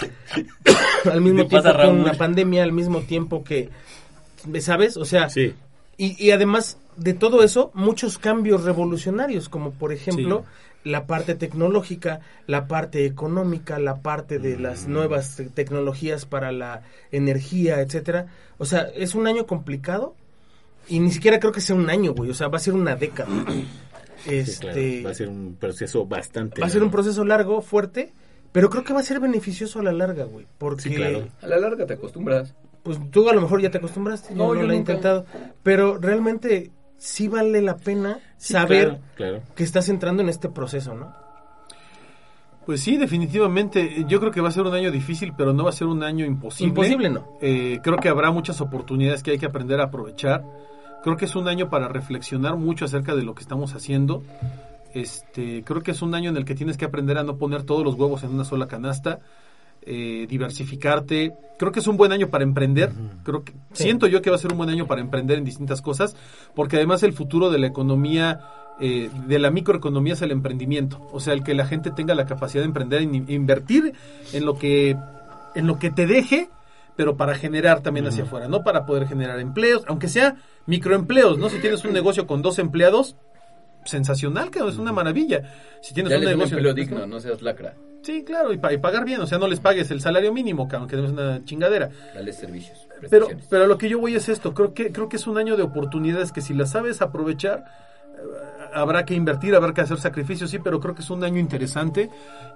S3: al mismo
S5: ¿Qué
S3: tiempo que
S5: Raúl?
S3: una pandemia, al mismo tiempo que, ¿sabes? O sea,
S7: Sí.
S3: y, y además de todo eso, muchos cambios revolucionarios, como por ejemplo la parte tecnológica, la parte económica, la parte de las nuevas te- tecnologías para la energía, etcétera. O sea, es un año complicado y ni siquiera creo que sea un año, güey. O sea, va a ser una década.
S7: Sí,
S3: Este,
S7: claro. Va a ser un proceso bastante.
S3: Va a ser un
S7: largo.
S3: proceso largo, fuerte, Pero creo que va a ser beneficioso a la larga, güey. Porque,
S2: Sí, claro.
S5: A la larga te acostumbras.
S3: pues tú a lo mejor ya te acostumbraste,
S5: No,
S3: yo no
S5: yo
S3: lo he intentado. Pero realmente sí vale la pena saber
S2: Claro, claro.
S3: que estás entrando en este proceso, ¿no?
S4: Pues sí, definitivamente. Yo creo que va a ser un año difícil, pero no va a ser un año imposible.
S3: Imposible no.
S4: Eh, creo que habrá muchas oportunidades que hay que aprender a aprovechar. Creo que es un año para reflexionar mucho acerca de lo que estamos haciendo. Este, creo que es un año en el que tienes que aprender a no poner todos los huevos en una sola canasta, eh, diversificarte. Creo que es un buen año para emprender. Creo que
S3: Sí.
S4: siento yo que va a ser un buen año para emprender en distintas cosas, porque además el futuro de la economía eh, de la microeconomía es el emprendimiento, o sea, el que la gente tenga la capacidad de emprender, in- invertir en lo que en lo que te deje, pero para generar también hacia afuera, no para poder generar empleos, aunque sea microempleos, ¿no? Si tienes un negocio con dos empleados, sensacional, que es una maravilla. Si tienes
S5: Ya
S4: un negocio
S5: digno, no seas lacra.
S4: Sí, claro, y, pa- y pagar bien, o sea, no les pagues el salario mínimo, que aunque es una chingadera.
S5: Dale servicios.
S4: Pero, pero a lo que yo voy es esto, creo que, creo que es un año de oportunidades que si las sabes aprovechar, eh, habrá que invertir, habrá que hacer sacrificios, sí, pero creo que es un año interesante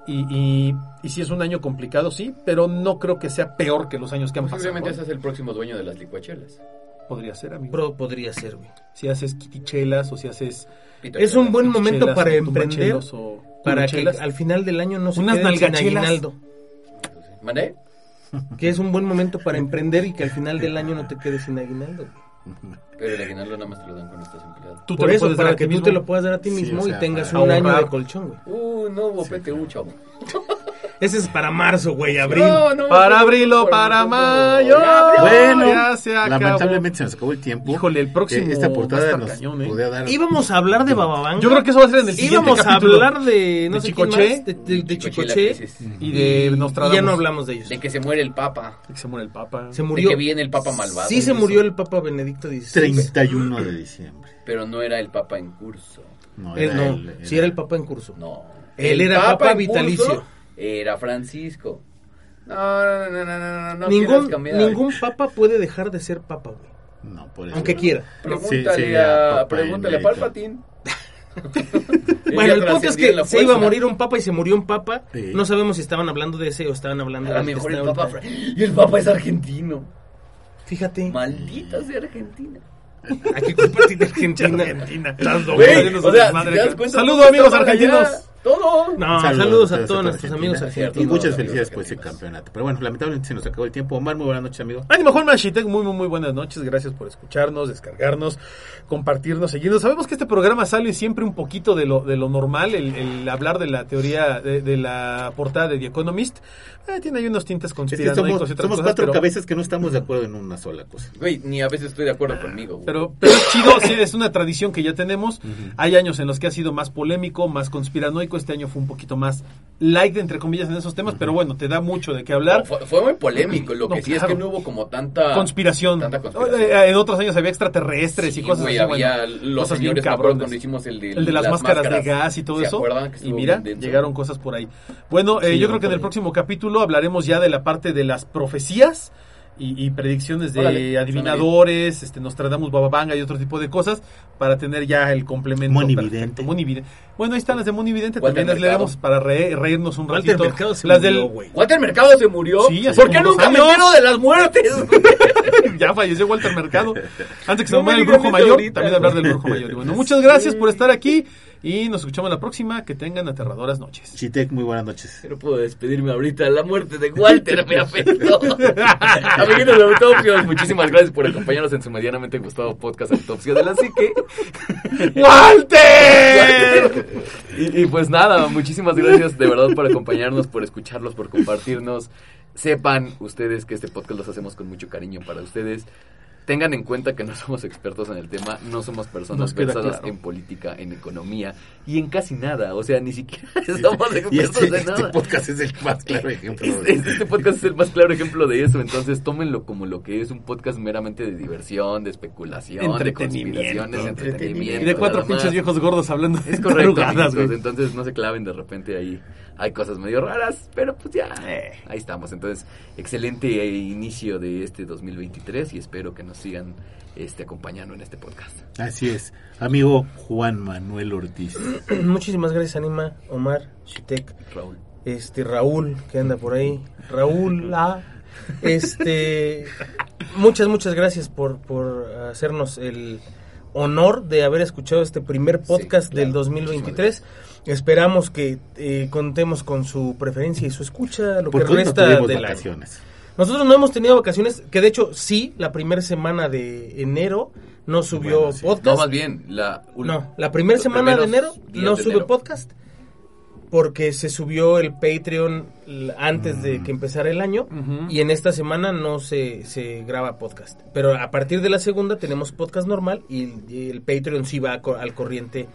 S4: y, y, y sí es un año complicado, sí, pero no creo que sea peor que los años que han pasado.
S5: Posiblemente seas el próximo dueño de las licuachelas.
S4: Podría ser, amigo.
S3: Pro- podría ser, güey.
S4: Si haces quitichelas o si haces
S3: Es un buen momento
S4: chelas
S3: para emprender, para que al final del año no se
S4: Unas
S3: queden sin aguinaldo.
S5: ¿Mandé?
S3: Que es un buen momento para emprender y que al final del año no te quedes sin aguinaldo.
S5: Pero el aguinaldo nada más te lo dan cuando estás empleado.
S4: Tú
S3: Por eso, para que tú
S4: mismo.
S3: te lo puedas dar a ti
S8: Sí,
S3: mismo
S8: o sea,
S3: y tengas un año de colchón, güey.
S5: Uh, no hubo PTU, chavo.
S3: Ese es para marzo, güey, abril.
S5: No, no,
S4: Para
S5: no,
S4: abril o
S5: por
S4: para mayo.
S5: ya, ya.
S8: Bueno,
S4: ya se acabó.
S8: lamentablemente se nos acabó el tiempo.
S4: Híjole, el próximo
S8: Eh, Esta portada nos
S4: cañón, ¿eh?
S8: podría dar...
S3: Íbamos a hablar de Bababanga.
S4: Yo creo que eso va a ser en el siguiente
S3: Íbamos
S4: capítulo.
S3: a hablar de no
S4: ¿De
S3: sé quién
S4: Chicoche?
S3: más, de, de, de
S5: Chicoche y
S3: Chicoche.
S4: Y de
S3: y
S4: Nostradamus.
S3: ya no hablamos de ellos.
S5: De que se muere el papa.
S4: De que se muere el Papa.
S3: Se
S5: De
S3: murió.
S5: que viene el papa malvado.
S3: Sí se
S5: Eso.
S3: murió el Papa Benedicto XVI.
S8: 31 de diciembre.
S5: Pero no era el papa en curso.
S8: No,
S3: Él
S8: era
S3: no,
S8: él,
S3: sí era el Papa en curso.
S5: No.
S3: Él era papa vitalicio.
S5: Era Francisco. No, no, no, no, no, no, no
S3: ningún,
S5: quieras cambiar.
S3: ningún papa puede dejar de ser papa, güey.
S8: No, por eso.
S3: Aunque quiera.
S5: Pregúntale
S8: Sí, sí,
S5: a, pregúntale a. Palpatine.
S3: Bueno, el punto es que se iba a morir un papa y se murió un papa.
S8: Sí.
S3: No sabemos si estaban hablando de ese o estaban hablando
S5: A
S3: de
S5: lo mejor el
S3: está
S5: papa.
S3: ahorita.
S5: Y el papa es argentino.
S3: Fíjate,
S5: Maldita sea Argentina.
S3: aquí compartir de Argentina.
S4: Estás
S5: Güey,
S4: haciendo
S5: o sea,
S4: desmadre
S5: si te das
S4: acá.
S5: cuenta,
S4: Saludos amigos
S5: allá. Todo.
S3: No,
S8: Saludos
S3: saludos,
S8: a
S3: a
S8: todos
S3: nuestros amigos
S8: Y muchas felicidades por ese campeonato. Pero bueno, lamentablemente se nos acabó el tiempo. Omar, muy buenas noches, amigo.
S4: Ánimo Juan Machitec, muy, muy, muy buenas noches. Gracias por escucharnos, descargarnos, compartirnos, seguirnos. Sabemos que este programa sale siempre un poquito de lo, de lo normal, el, el hablar de la teoría, de, de la portada de The Economist. Eh, tiene ahí unos tintes
S8: Es que
S4: conspiranoicos
S8: somos,
S4: y otras
S8: somos
S4: cosas,
S8: cuatro
S4: pero,
S8: cabezas que no estamos de acuerdo en una sola cosa.
S5: Güey, ni a veces estoy de acuerdo conmigo. güey.
S4: pero, pero es chido, sí, es una tradición que ya tenemos. Hay años en los que ha sido más polémico, más conspiranoico. Este año fue un poquito más light, entre comillas, en esos temas, pero bueno, te da mucho de qué hablar.
S5: No, fue, fue muy polémico. Lo que
S4: No,
S5: sí es que no hubo como tanta
S4: conspiración.
S5: Tanta conspiración.
S4: Eh, En otros años había extraterrestres
S5: Sí,
S4: y cosas
S5: güey,
S4: así.
S5: había
S4: bueno,
S5: los
S4: cosas bien
S5: señores acuerdo
S4: cabrones.
S5: cuando hicimos el de,
S4: El de las, máscaras, de gas y todo
S5: ¿Se
S4: eso.
S5: que
S4: y mira,
S5: bien
S4: llegaron cosas por ahí. Bueno, eh,
S8: Sí,
S4: yo creo que en el próximo capítulo hablaremos ya de la parte de las profecías y, y predicciones de
S5: Órale,
S4: adivinadores, este Nostradamus, Bababanga y otro tipo de cosas para tener ya el complemento.
S8: Monividente.
S4: Monividente. Bueno, ahí están las de Monividente, también las
S5: Mercado.
S4: leeremos para re- reírnos un
S3: Walter
S4: ratito.
S3: Mercado se
S4: las
S3: murió,
S4: del.
S5: Walter Mercado se murió.
S4: Sí, hace
S5: ¿Por qué nunca me entero de las muertes?
S4: ya falleció Walter Mercado. Antes que se
S5: No me
S4: el brujo mayor,
S5: ahorita,
S4: también hablar del brujo mayor. Y bueno, muchas gracias por estar aquí y nos escuchamos la próxima. Que tengan aterradoras noches.
S8: Chitec, muy buenas noches.
S5: No puedo despedirme ahorita. La muerte de Walter me afectó. Amiguitos de Autopsios, muchísimas gracias por acompañarnos en su medianamente gustado podcast Autopsia de la Psique.
S4: ¡Walter!
S5: Y, y pues nada, muchísimas gracias de verdad por acompañarnos, por escucharlos, por compartirnos. Sepan ustedes que este podcast los hacemos con mucho cariño para ustedes. Tengan en cuenta que no somos expertos en el tema, no somos personas versadas
S4: claro.
S5: en política, en economía y en casi nada. O sea, ni siquiera somos
S8: Y
S5: expertos
S8: este,
S5: en
S8: este
S5: nada.
S8: podcast es el más claro ejemplo.
S5: Este, este podcast es el más claro ejemplo de eso, entonces tómenlo como lo que es un podcast meramente de diversión, de especulación, de
S4: Entretenimiento.
S5: conspiraciones, entretenimiento.
S4: Y de cuatro pinches viejos gordos hablando de
S5: Es correcto, amigos,
S4: güey.
S5: entonces no se claven de repente ahí. Hay cosas medio raras, pero pues ya,
S4: Eh.
S5: ahí estamos. Entonces, excelente inicio de este 2023 y espero que nos sigan este, acompañando en este podcast.
S8: Así es. Amigo Juan Manuel Ortiz.
S3: Muchísimas gracias, Anima, Omar, Shitek.
S5: Raúl.
S3: este Raúl que anda por ahí, Raúl la este muchas muchas gracias por por hacernos el honor de haber escuchado este primer podcast del 2023. Esperamos que eh, contemos con su preferencia y su escucha lo que
S7: no
S3: resta del año.
S7: vacaciones.
S3: Nosotros no hemos tenido vacaciones, que de hecho sí, la primera semana de enero no subió
S7: Bueno, sí.
S3: podcast.
S5: No, más bien, la...
S3: No, la primera semana de enero no
S5: de
S3: sube
S5: enero.
S3: podcast porque se subió el Patreon antes
S5: Mm.
S3: de que empezara el año y en esta semana no se, se graba podcast. Pero a partir de la segunda tenemos podcast normal y, y el Patreon sí va co- al corriente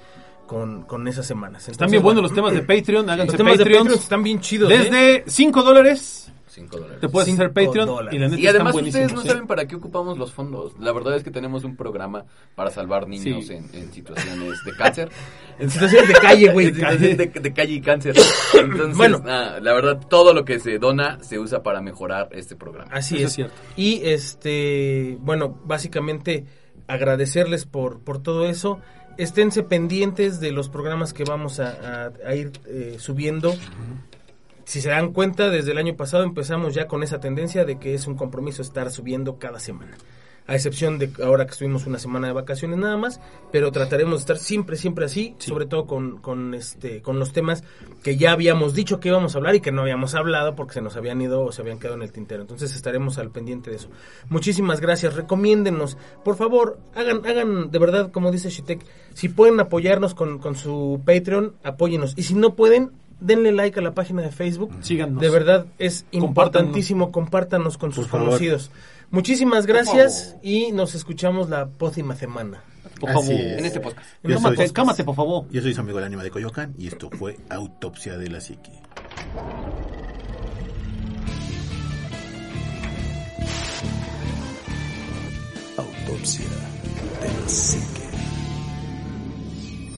S3: con, con esas semanas.
S4: Están
S3: Entonces,
S4: bien buenos
S3: bueno,
S4: los temas de Patreon, háganse
S3: los temas de
S4: Patreons.
S3: Patreon están bien chidos. ¿eh?
S4: Desde 5 dólares
S5: Cinco dólares.
S4: te puedes hacer Patreon
S3: dólares.
S4: y la neta
S5: Y además
S4: están
S5: ustedes no
S4: ¿sí?
S5: saben para qué ocupamos los fondos. La verdad es que tenemos un programa para salvar niños
S4: Sí.
S5: en, en situaciones de cáncer.
S3: En situaciones de calle, güey.
S5: En situaciones de, de calle y cáncer. Entonces,
S3: Bueno.
S5: ah, la verdad, todo lo que se dona se usa para mejorar este programa.
S3: Así
S4: Eso
S3: es.
S4: es cierto.
S3: Y este, bueno, básicamente agradecerles por, por todo eso. Esténse pendientes de los programas que vamos a, a- a ir eh, subiendo. Si se dan cuenta, desde el año pasado empezamos ya con esa tendencia de que es un compromiso estar subiendo cada semana. A excepción de ahora que estuvimos una semana de vacaciones nada más, pero trataremos de estar siempre, siempre así, sobre todo con, con, este, con los temas que ya habíamos dicho que íbamos a hablar y que no habíamos hablado porque se nos habían ido o se habían quedado en el tintero. Entonces estaremos al pendiente de eso. Muchísimas gracias, recomiéndenos. Por favor, hagan, hagan de verdad, como dice Shitek, si pueden apoyarnos con, con su Patreon, apóyenos. Y si no pueden, denle like a la página de Facebook.
S4: Síganos.
S3: De verdad es importantísimo, compártanos con sus conocidos. Muchísimas gracias y nos escuchamos la próxima semana.
S4: Por
S7: Así
S4: favor.
S7: es.
S5: En este podcast.
S7: Yo
S4: Cámate,
S7: soy-
S4: cámate, por favor.
S7: Yo soy su amigo el ánima de Coyoacán y esto fue Autopsia de la Psique.
S1: Autopsia de la psique.